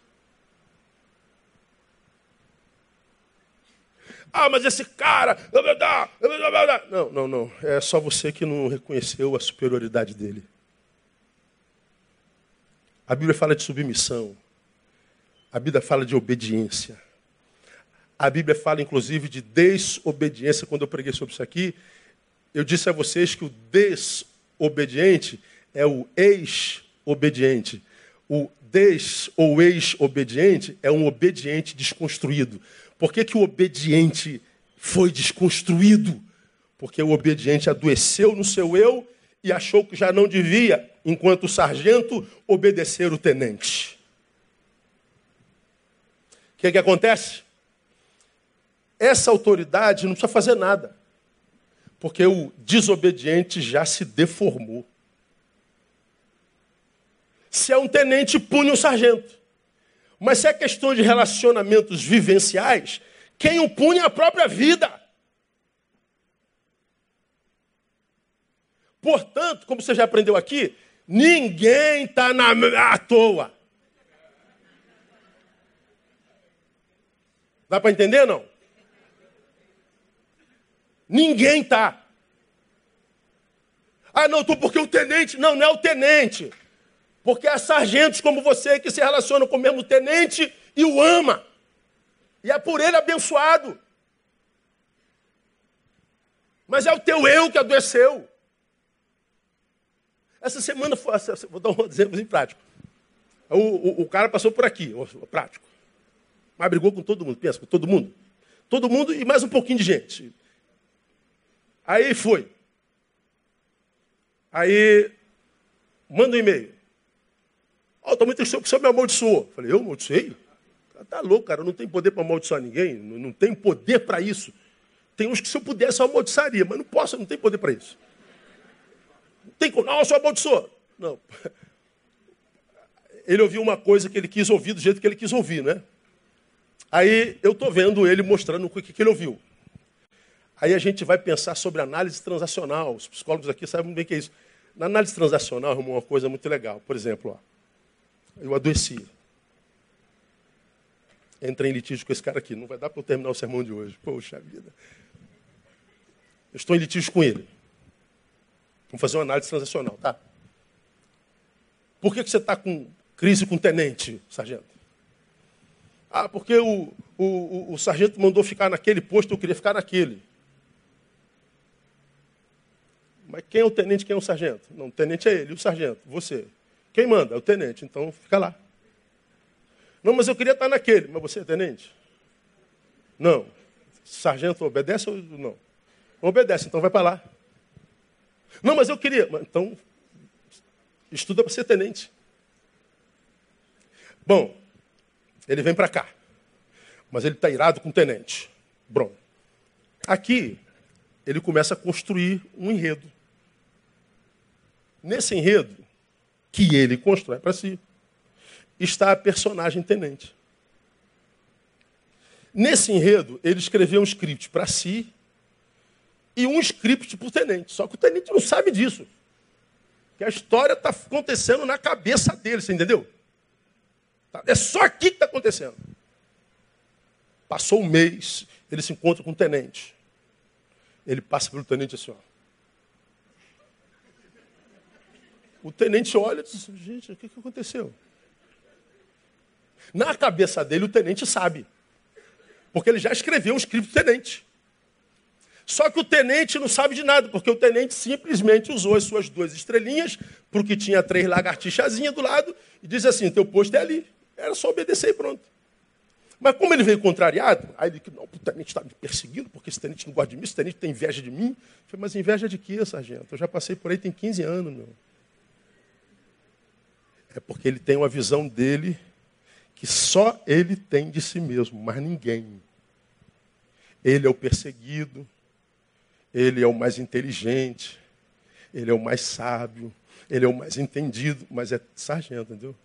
Ah, mas esse cara. Não, não, não. É só você que não reconheceu a superioridade dele. A Bíblia fala de submissão. A Bíblia fala de obediência. A Bíblia fala, inclusive, de desobediência. Quando eu preguei sobre isso aqui, eu disse a vocês que o desobediente é o ex-obediente. O des ou ex-obediente é um obediente desconstruído. Por que, que o obediente foi desconstruído? Porque o obediente adoeceu no seu eu e achou que já não devia, enquanto sargento, obedecer o tenente. O que, que acontece? Essa autoridade não precisa fazer nada, porque o desobediente já se deformou. Se é um tenente, pune um sargento. Mas se é questão de relacionamentos vivenciais, quem o pune é a própria vida. Portanto, como você já aprendeu aqui, ninguém está à toa. Dá para entender não? Ninguém está. Ah, não, tô porque o tenente. Não, não é o tenente. Porque há sargentos como você que se relacionam com o mesmo tenente e o ama. E é por ele abençoado. Mas é o teu eu que adoeceu. Essa semana, foi, vou dar um exemplo em prático. O, o, o, cara passou por aqui, prático. Mas brigou com todo mundo, pensa, com todo mundo. Todo mundo e mais um pouquinho de gente. Aí foi. Aí, manda um e-mail. Ó, oh, tô muito triste porque você me amaldiçoou. Falei, eu amaldiçoei? Tá louco, cara, não tem poder para amaldiçoar ninguém, não, não tem poder para isso. Tem uns que se eu pudesse eu amaldiçaria, mas não posso, não tem poder para isso. Tem como, não, eu sou amaldiçoou. Não. Ele ouviu uma coisa que ele quis ouvir do jeito que ele quis ouvir, né? Aí eu estou vendo ele mostrando o que, que ele ouviu. Aí a gente vai pensar sobre análise transacional. Os psicólogos aqui sabem bem o que é isso. Na análise transacional, uma coisa muito legal. Por exemplo, ó, eu adoeci. Entrei em litígio com esse cara aqui. Não vai dar para eu terminar o sermão de hoje. Poxa vida. Eu estou em litígio com ele. Vamos fazer uma análise transacional, tá? Por que, que você está com crise com o tenente, sargento? Ah, porque o, o, o, o sargento mandou ficar naquele posto, eu queria ficar naquele. Mas quem é o tenente, quem é o sargento? Não, o tenente é ele, o sargento, você. Quem manda? É o tenente, então fica lá. Não, mas eu queria estar naquele. Mas você é tenente? Não. Sargento obedece ou não? Obedece, então vai para lá. Não, mas eu queria. Então, estuda para ser tenente. Bom, ele vem para cá. Mas ele está irado com o tenente. Bom, aqui ele começa a construir um enredo. Nesse enredo, que ele constrói para si, está a personagem tenente. Nesse enredo, ele escreveu um script para si e um script para o tenente. Só que o tenente não sabe disso. Que a história está acontecendo na cabeça dele, você entendeu? Tá, é só aqui que está acontecendo. Passou um mês, ele se encontra com o tenente. Ele passa pelo tenente assim, ó. O tenente olha e diz, gente, o que aconteceu? Na cabeça dele, o tenente sabe. Porque ele já escreveu um script do tenente. Só que o tenente não sabe de nada, porque o tenente simplesmente usou as suas duas estrelinhas, porque tinha três lagartixazinhas do lado, e disse assim: teu posto é ali. Era só obedecer e pronto. Mas como ele veio contrariado, aí ele não, o tenente está me perseguindo, porque esse tenente não gosta de mim, esse tenente tem inveja de mim. Eu falei, mas inveja de quê, sargento? Eu já passei por aí tem 15 anos, meu. É porque ele tem uma visão dele que só ele tem de si mesmo, mas ninguém. Ele é o perseguido, ele é o mais inteligente, ele é o mais sábio, ele é o mais entendido, mas é sargento, entendeu?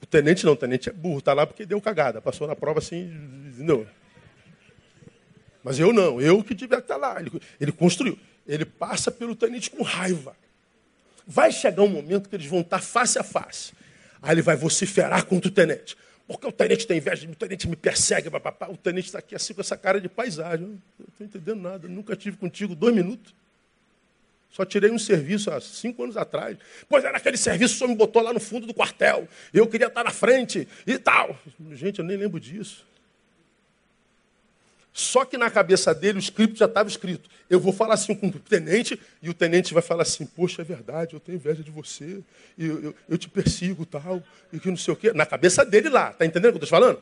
O tenente não, o tenente é burro, está lá porque deu cagada, passou na prova assim, entendeu? Mas eu não, eu que tiver que estar lá. Ele, ele construiu. Ele passa pelo tenente com raiva. Vai chegar um momento que eles vão estar face a face. Aí ele vai vociferar contra o tenente. Porque o tenente tem inveja o tenente me persegue, papapá. O tenente está aqui assim com essa cara de paisagem. Eu não estou entendendo nada, nunca tive contigo dois minutos. Só tirei um serviço há cinco anos atrás. Pois era aquele serviço que o senhor me botou lá no fundo do quartel. Eu queria estar na frente e tal. Gente, eu nem lembro disso. Só que na cabeça dele o script já estava escrito. Eu vou falar assim com o tenente, e o tenente vai falar assim: Poxa, é verdade, eu tenho inveja de você, eu, eu, eu te persigo tal, e que não sei o quê. Na cabeça dele lá, tá entendendo o que eu estou falando?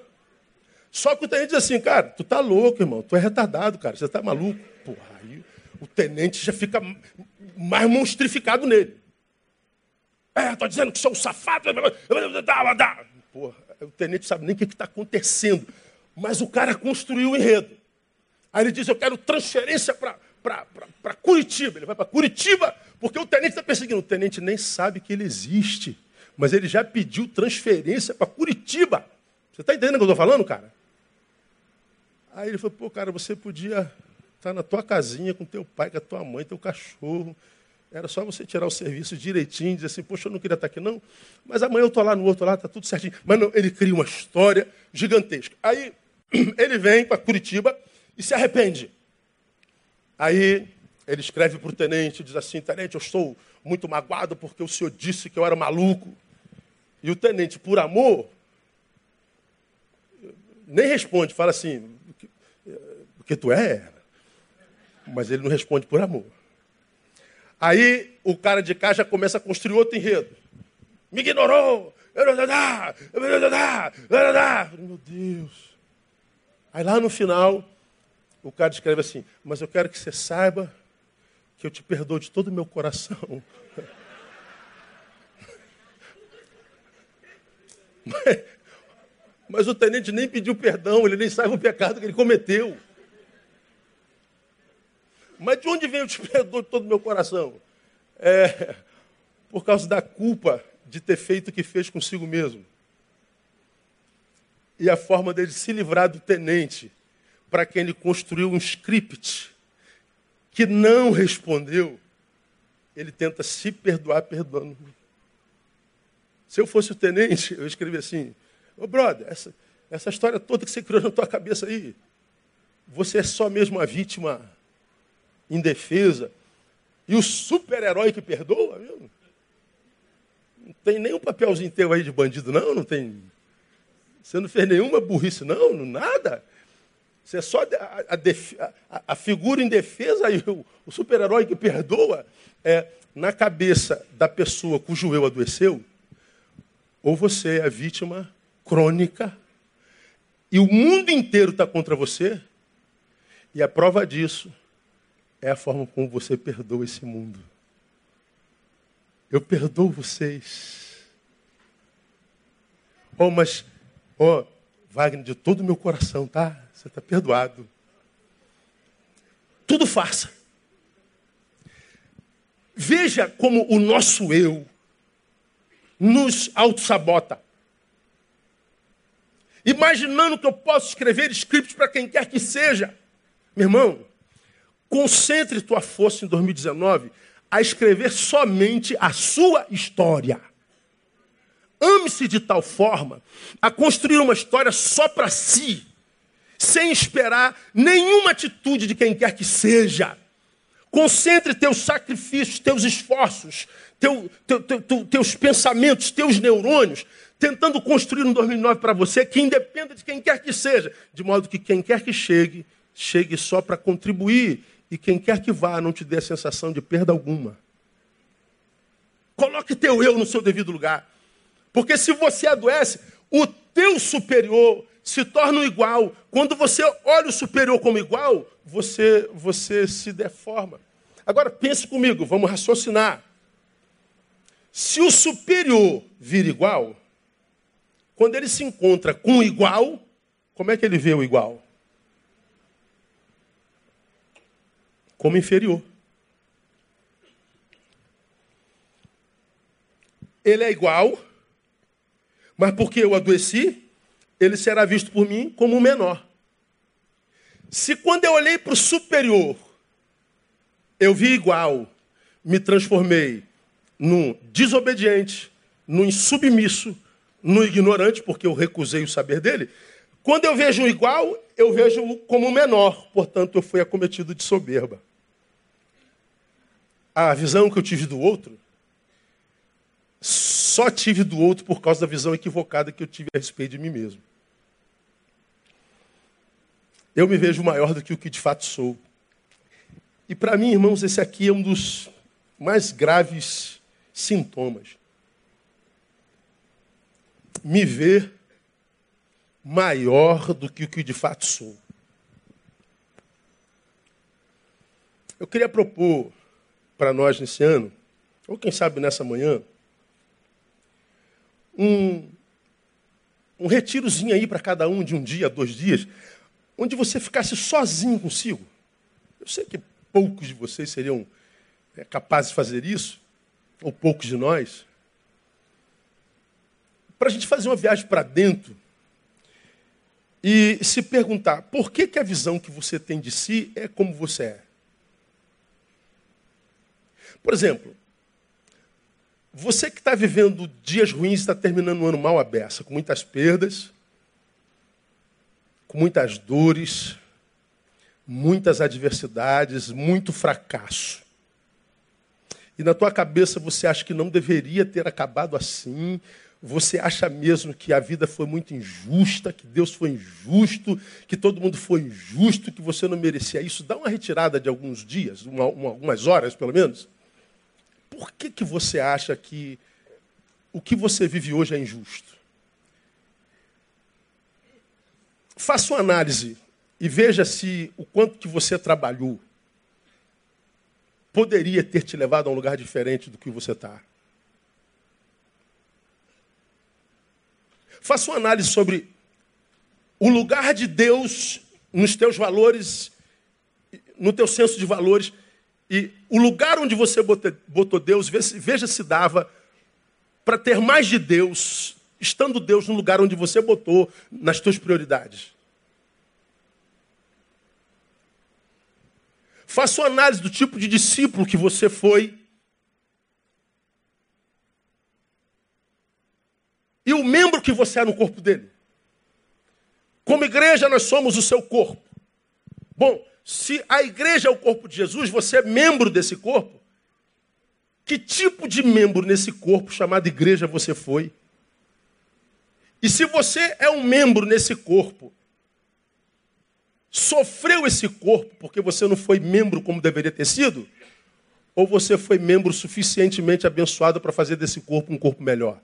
Só que o tenente diz assim: Cara, tu tá louco, irmão, tu é retardado, cara, você tá maluco. Porra, aí o tenente já fica mais monstrificado nele. É, tô dizendo que sou um safado. Porra, o tenente sabe nem o que está acontecendo. Mas o cara construiu o enredo. Aí ele diz: Eu quero transferência para Curitiba. Ele vai para Curitiba porque o tenente está perseguindo. O tenente nem sabe que ele existe, mas ele já pediu transferência para Curitiba. Você está entendendo o que eu estou falando, cara? Aí ele falou: Pô, cara, você podia estar tá na tua casinha com teu pai, com a tua mãe, teu cachorro. Era só você tirar o serviço direitinho, dizer assim, poxa, eu não queria estar aqui, não. Mas amanhã eu estou lá no outro lado, está tudo certinho. Mas não, ele cria uma história gigantesca. Aí ele vem para Curitiba e se arrepende. Aí ele escreve para o tenente, diz assim, tenente, eu estou muito magoado porque o senhor disse que eu era maluco. E o tenente, por amor, nem responde, fala assim, porque tu é. Mas ele não responde por amor. Aí o cara de cá já começa a construir outro enredo. Me ignorou! Meu Deus! Aí lá no final, o cara escreve assim: Mas eu quero que você saiba que eu te perdoo de todo o meu coração. Mas, mas o tenente nem pediu perdão, ele nem sabe o pecado que ele cometeu. Mas de onde vem o te perdoo de todo o meu coração? É por causa da culpa de ter feito o que fez consigo mesmo. E a forma dele se livrar do tenente, para quem ele construiu um script que não respondeu, ele tenta se perdoar perdoando. Se eu fosse o tenente, eu escrevi assim: Ô oh, brother, essa, essa história toda que você criou na tua cabeça aí, você é só mesmo uma vítima indefesa. E o super-herói que perdoa, viu? Não tem nenhum papelzinho teu aí de bandido, não? Não tem. Você não fez nenhuma burrice, não? Nada. Você é só a, a, a, figura indefesa e o, o super-herói que perdoa. É, na cabeça da pessoa cujo eu adoeceu, ou você é a vítima crônica e o mundo inteiro está contra você, e a prova disso é a forma como você perdoa esse mundo. Eu perdoo vocês. Oh, mas, oh, Wagner, de todo o meu coração, tá? Você está perdoado. Tudo faça. Veja como o nosso eu nos auto-sabota. Imaginando que eu posso escrever scripts para quem quer que seja. Meu irmão, concentre tua força em 2019 a escrever somente a sua história. Ame-se de tal forma a construir uma história só para si, sem esperar nenhuma atitude de quem quer que seja. Concentre teus sacrifícios, teus esforços, teu, teu, teu, teus pensamentos, teus neurônios, tentando construir um 2009 para você que independa de quem quer que seja, de modo que quem quer que chegue, chegue só para contribuir e quem quer que vá não te dê a sensação de perda alguma. Coloque teu eu no seu devido lugar. Porque se você adoece, o teu superior se torna igual. Quando você olha o superior como igual, você, você se deforma. Agora pense comigo, vamos raciocinar. Se o superior vir igual, quando ele se encontra com o igual, como é que ele vê o igual? como inferior. Ele é igual, mas porque eu adoeci, ele será visto por mim como menor. Se quando eu olhei para o superior, eu vi igual, me transformei num desobediente, num insubmisso, num ignorante, porque eu recusei o saber dele, quando eu vejo um igual, eu vejo como menor, portanto, eu fui acometido de soberba. A visão que eu tive do outro, só tive do outro por causa da visão equivocada que eu tive a respeito de mim mesmo. Eu me vejo maior do que o que de fato sou. E para mim, irmãos, esse aqui é um dos mais graves sintomas. Me ver maior do que o que de fato sou. Eu queria propor para nós nesse ano, ou quem sabe nessa manhã, um, um retirozinho aí para cada um de um dia, dois dias, onde você ficasse sozinho consigo. Eu sei que poucos de vocês seriam é, capazes de fazer isso, ou poucos de nós. Para a gente fazer uma viagem para dentro e se perguntar por que, que a visão que você tem de si é como você é. Por exemplo, você que está vivendo dias ruins, está terminando um ano mal aberto, com muitas perdas, com muitas dores, muitas adversidades, muito fracasso. E na tua cabeça você acha que não deveria ter acabado assim, você acha mesmo que a vida foi muito injusta, que Deus foi injusto, que todo mundo foi injusto, que você não merecia isso? Dá uma retirada de alguns dias, uma, uma, algumas horas pelo menos. Por que, que você acha que o que você vive hoje é injusto? Faça uma análise e veja se o quanto que você trabalhou poderia ter te levado a um lugar diferente do que você está. Faça uma análise sobre o lugar de Deus nos teus valores, no teu senso de valores, e o lugar onde você botou Deus, veja se dava para ter mais de Deus, estando Deus no lugar onde você botou nas tuas prioridades. Faça uma análise do tipo de discípulo que você foi e o membro que você é no corpo dele. Como igreja, nós somos o seu corpo. Bom, se a igreja é o corpo de Jesus, você é membro desse corpo. Que tipo de membro nesse corpo chamado igreja você foi? E se você é um membro nesse corpo, sofreu esse corpo porque você não foi membro como deveria ter sido? Ou você foi membro suficientemente abençoado para fazer desse corpo um corpo melhor?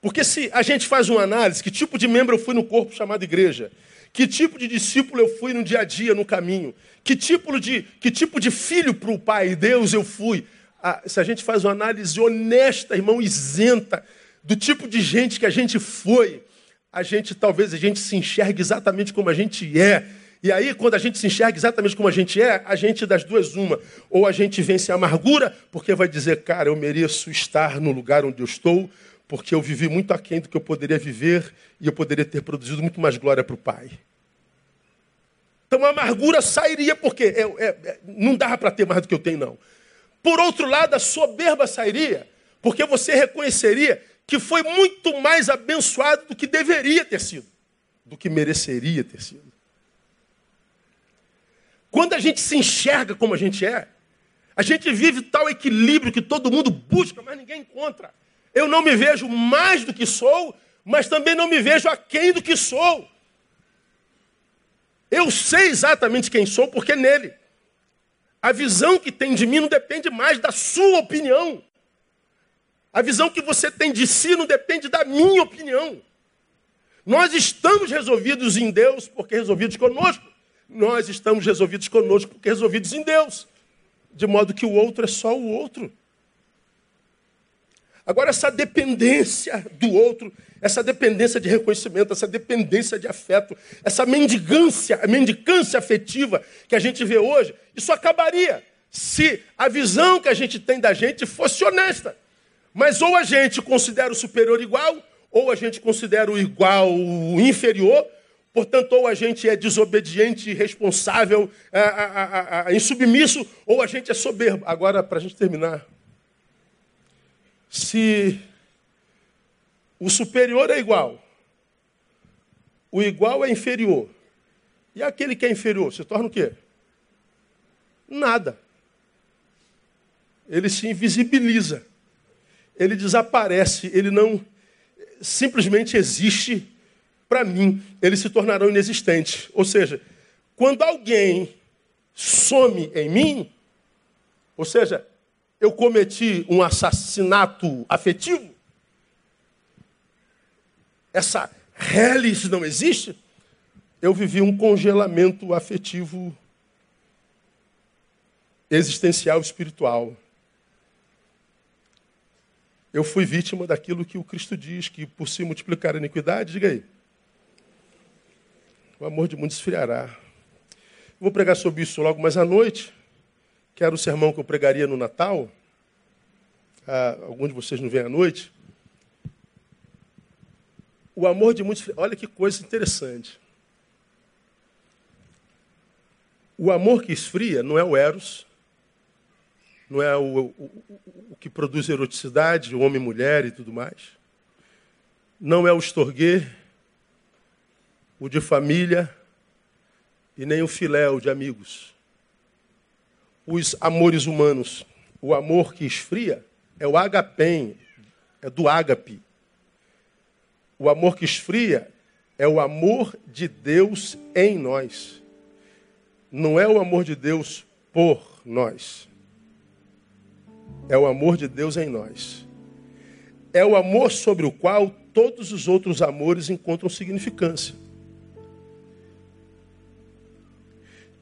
Porque se a gente faz uma análise, que tipo de membro eu fui no corpo chamado igreja? Que tipo de discípulo eu fui no dia a dia, no caminho? Que tipo de, que tipo de filho para o Pai, Deus, eu fui? Ah, se a gente faz uma análise honesta, irmão, isenta, do tipo de gente que a gente foi, a gente talvez a gente se enxergue exatamente como a gente é. E aí, quando a gente se enxerga exatamente como a gente é, a gente das duas uma. Ou a gente vence a amargura, porque vai dizer, cara, eu mereço estar no lugar onde eu estou, porque eu vivi muito aquém do que eu poderia viver e eu poderia ter produzido muito mais glória para o Pai. Então a amargura sairia, porque é, é, é, não dava para ter mais do que eu tenho, não. Por outro lado, a soberba sairia, porque você reconheceria que foi muito mais abençoado do que deveria ter sido, do que mereceria ter sido. Quando a gente se enxerga como a gente é, a gente vive tal equilíbrio que todo mundo busca, mas ninguém encontra. Eu não me vejo mais do que sou, mas também não me vejo aquém do que sou. Eu sei exatamente quem sou porque nele. A visão que tem de mim não depende mais da sua opinião. A visão que você tem de si não depende da minha opinião. Nós estamos resolvidos em Deus porque resolvidos conosco. Nós estamos resolvidos conosco porque resolvidos em Deus. De modo que o outro é só o outro. Agora, essa dependência do outro, essa dependência de reconhecimento, essa dependência de afeto, essa mendigância, a mendicância afetiva que a gente vê hoje, isso acabaria se a visão que a gente tem da gente fosse honesta. Mas ou a gente considera o superior igual, ou a gente considera o igual o inferior, portanto, ou a gente é desobediente, irresponsável, é, é, é, insubmisso, ou a gente é soberbo. Agora, para a gente terminar, se o superior é igual, o igual é inferior, e aquele que é inferior se torna o quê? Nada. Ele se invisibiliza. Ele desaparece, ele não simplesmente existe para mim, ele se tornará inexistente. Ou seja, quando alguém some em mim, ou seja, eu cometi um assassinato afetivo? Essa relis não existe? Eu vivi um congelamento afetivo existencial espiritual. Eu fui vítima daquilo que o Cristo diz, que por se multiplicar a iniquidade, diga aí, o amor de mundo esfriará. Vou pregar sobre isso logo mais à noite que era o sermão que eu pregaria no Natal. Ah, alguns de vocês não vêm à noite. O amor de muitos. Olha que coisa interessante. O amor que esfria não é o Eros, não é o, o, o que produz eroticidade, o homem mulher e tudo mais. Não é o estorguer, o de família, e nem o filéu de amigos. Os amores humanos, o amor que esfria é o agapem, é do ágape. O amor que esfria é o amor de Deus em nós. Não é o amor de Deus por nós. É o amor de Deus em nós. É o amor sobre o qual todos os outros amores encontram significância.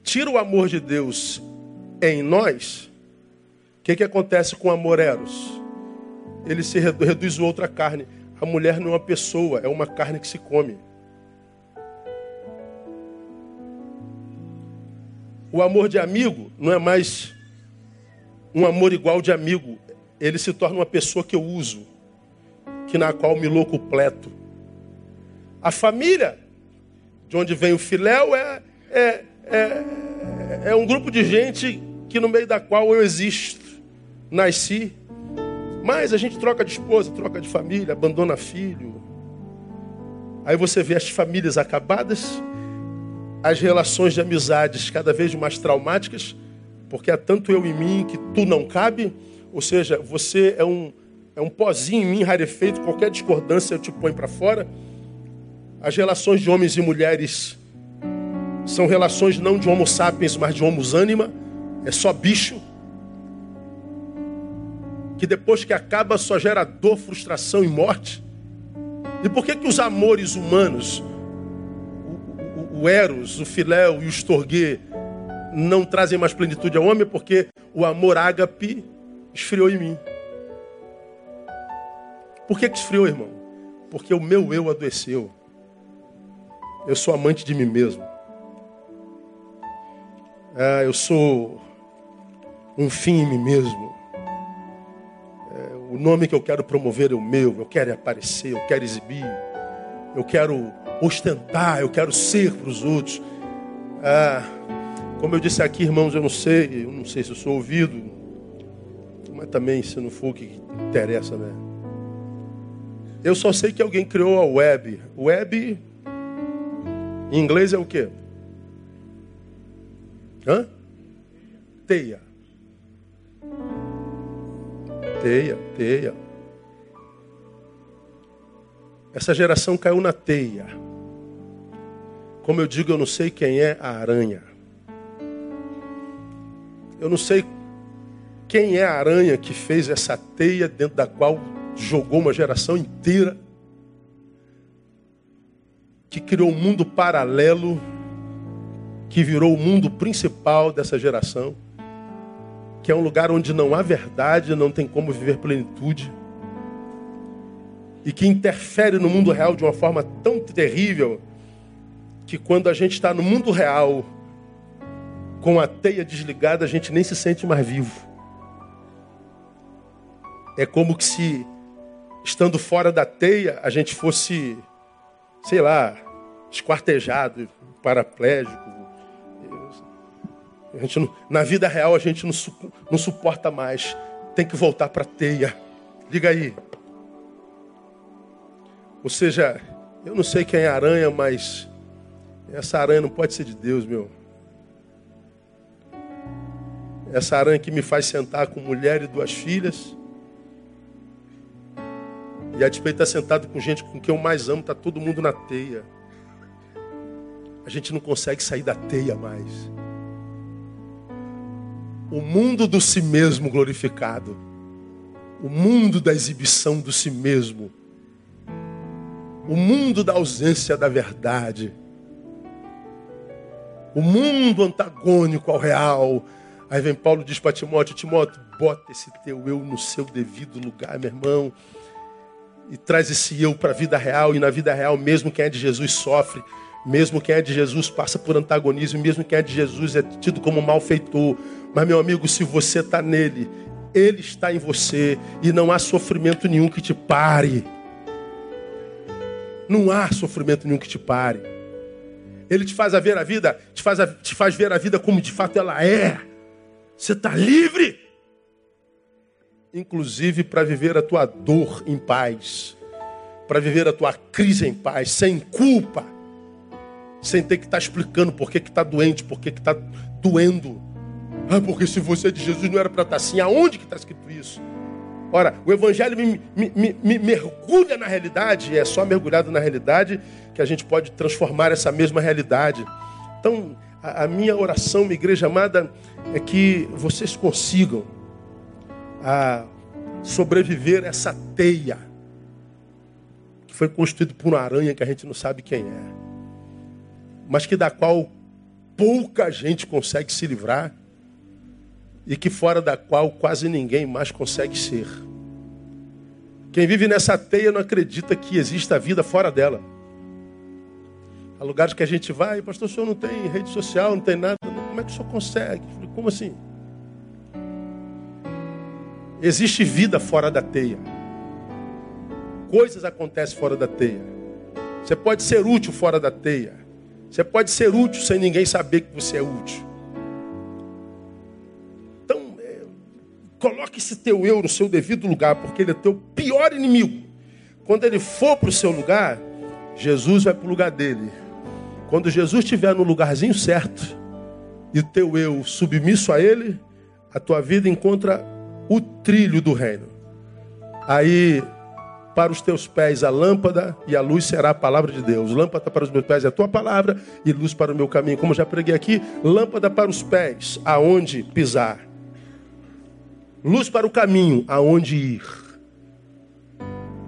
Tira o amor de Deus em nós, o que, que acontece com o amor eros? Ele se reduz a outra carne. A mulher não é uma pessoa, é uma carne que se come. O amor de amigo não é mais um amor igual de amigo. Ele se torna uma pessoa que eu uso, que na qual me locupleto. A família, de onde vem o filéu, é, é, é, é um grupo de gente que no meio da qual eu existo, nasci. Mas a gente troca de esposa, troca de família, abandona filho. Aí você vê as famílias acabadas as relações de amizades cada vez mais traumáticas, porque há tanto eu em mim que tu não cabe, ou seja, você é um, é um pozinho em mim rarefeito, qualquer discordância eu te ponho para fora. As relações de homens e mulheres são relações não de homo sapiens, mas de homo anima, é só bicho. Que depois que acaba só gera dor, frustração e morte. E por que, que os amores humanos, o Eros, o Filéu e o Estorguê não trazem mais plenitude ao homem porque o amor ágape esfriou em mim. Por que, que esfriou, irmão? Porque o meu eu adoeceu. Eu sou amante de mim mesmo. Ah, eu sou um fim em mim mesmo. É, o nome que eu quero promover é o meu. Eu quero aparecer, eu quero exibir. Eu quero ostentar, eu quero ser para os outros. Ah, como eu disse aqui, irmãos, eu não sei, eu não sei se eu sou ouvido, mas também se não for o que interessa, né? Eu só sei que alguém criou a web. Web em inglês é o quê? Hã? Teia. Teia, teia. Essa geração caiu na teia. Como eu digo, eu não sei quem é a aranha. Eu não sei quem é a aranha que fez essa teia dentro da qual jogou uma geração inteira, que criou um mundo paralelo, que virou o mundo principal dessa geração, que é um lugar onde não há verdade, não tem como viver plenitude, e que interfere no mundo real de uma forma tão terrível que quando a gente está no mundo real, com a teia desligada, a gente nem se sente mais vivo. É como que se, estando fora da teia, a gente fosse, sei lá, esquartejado, paraplégico. A gente não, na vida real a gente não, não suporta mais. Tem que voltar para a teia. Diga aí. Ou seja, eu não sei quem é aranha, mas essa aranha não pode ser de Deus, meu. Essa aranha que me faz sentar com mulher e duas filhas. E a despeito de estar sentado com gente com quem eu mais amo, está todo mundo na teia. A gente não consegue sair da teia mais. O mundo do si mesmo glorificado. O mundo da exibição do si mesmo. O mundo da ausência da verdade o mundo antagônico ao real. Aí vem Paulo diz para Timóteo: Timóteo, bota esse teu eu no seu devido lugar, meu irmão. E traz esse eu para a vida real. E na vida real, mesmo quem é de Jesus sofre. Mesmo quem é de Jesus passa por antagonismo. Mesmo quem é de Jesus é tido como malfeitor. Mas, meu amigo, se você está nele, ele está em você. E não há sofrimento nenhum que te pare. Não há sofrimento nenhum que te pare. Ele te faz ver a vida, te faz, a, te faz ver a vida como de fato ela é. Você está livre. Inclusive para viver a tua dor em paz. Para viver a tua crise em paz, sem culpa. sem ter que estar tá explicando por que está doente, por que está doendo. Ah, porque se você é de Jesus não era para estar tá assim. Aonde que está escrito isso? Ora, o Evangelho me, me, me, me, mergulha na realidade, e é só mergulhado na realidade que a gente pode transformar essa mesma realidade. Então, a, a minha oração, minha igreja amada, é que vocês consigam a sobreviver a essa teia que foi constituída por uma aranha que a gente não sabe quem é, mas que da qual pouca gente consegue se livrar e que fora da qual quase ninguém mais consegue ser. Quem vive nessa teia não acredita que exista vida fora dela. Há lugares que a gente vai, pastor, o senhor não tem rede social, não tem nada. Como é que o senhor consegue? Como assim? Existe vida fora da teia. Coisas acontecem fora da teia. Você pode ser útil fora da teia. Você pode ser útil sem ninguém saber que você é útil. Então, é, coloque esse teu eu no seu devido lugar, porque ele é teu pior inimigo. Quando ele for para o seu lugar, Jesus vai para o lugar dele. Quando Jesus estiver no lugarzinho certo e teu eu submisso a ele, a tua vida encontra o trilho do reino. Aí, para os teus pés a lâmpada e a luz será a palavra de Deus. Lâmpada para os meus pés é a tua palavra e luz para o meu caminho. Como já preguei aqui, lâmpada para os pés, aonde pisar. Luz para o caminho, aonde ir.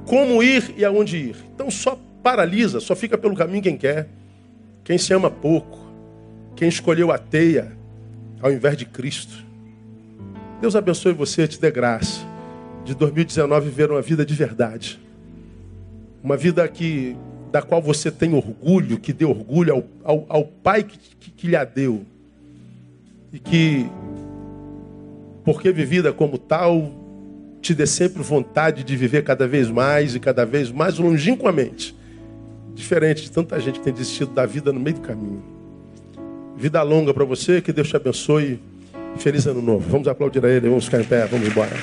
Como ir e aonde ir. Então só paralisa, só fica pelo caminho quem quer. Quem se ama pouco. Quem escolheu a teia ao invés de Cristo. Deus abençoe você, te dê graça de 2019 viver uma vida de verdade. Uma vida que, da qual você tem orgulho, que dê orgulho ao, ao, ao Pai que, que, que lhe a deu. E que, porque vivida como tal, te dê sempre vontade de viver cada vez mais e cada vez mais longínquamente. Diferente de tanta gente que tem desistido da vida no meio do caminho. Vida longa para você, que Deus te abençoe. Feliz ano novo. Vamos aplaudir a ele, vamos ficar em pé, vamos embora.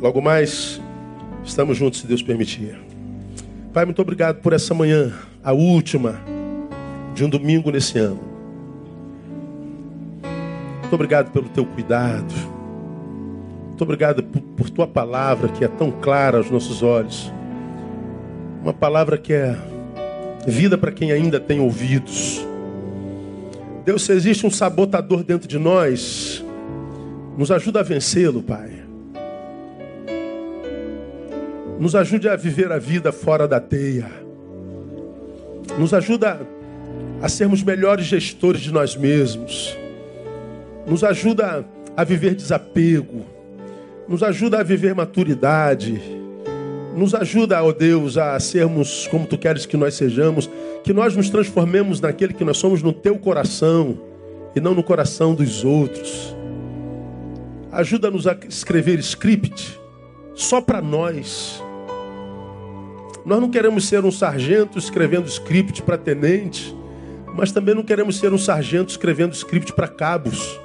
Logo mais, estamos juntos, se Deus permitir. Pai, muito obrigado por essa manhã, a última de um domingo nesse ano. Muito obrigado pelo teu cuidado. Muito obrigado por, por tua palavra que é tão clara aos nossos olhos. Uma palavra que é vida para quem ainda tem ouvidos. Deus, se existe um sabotador dentro de nós, nos ajuda a vencê-lo, Pai. Nos ajude a viver a vida fora da teia. Nos ajuda a sermos melhores gestores de nós mesmos. Nos ajuda a viver desapego. Nos ajuda a viver maturidade nos ajuda, ó Deus, a sermos como tu queres que nós sejamos, que nós nos transformemos naquele que nós somos no teu coração e não no coração dos outros. Ajuda-nos a escrever script só para nós. Nós não queremos ser um sargento escrevendo script para tenente, mas também não queremos ser um sargento escrevendo script para cabos.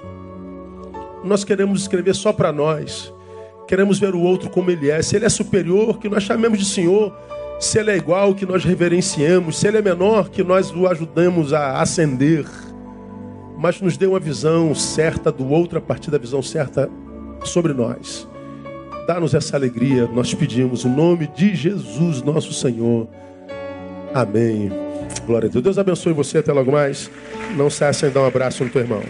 Nós queremos escrever só para nós. Queremos ver o outro como ele é. Se ele é superior, que nós chamemos de Senhor. Se ele é igual, que nós reverenciemos. Se ele é menor, que nós o ajudemos a ascender. Mas nos dê uma visão certa do outro a partir da visão certa sobre nós. Dá-nos essa alegria, nós pedimos, em nome de Jesus, nosso Senhor. Amém. Glória a Deus. Deus abençoe você. Até logo mais. Não saia sem dar um abraço no teu irmão.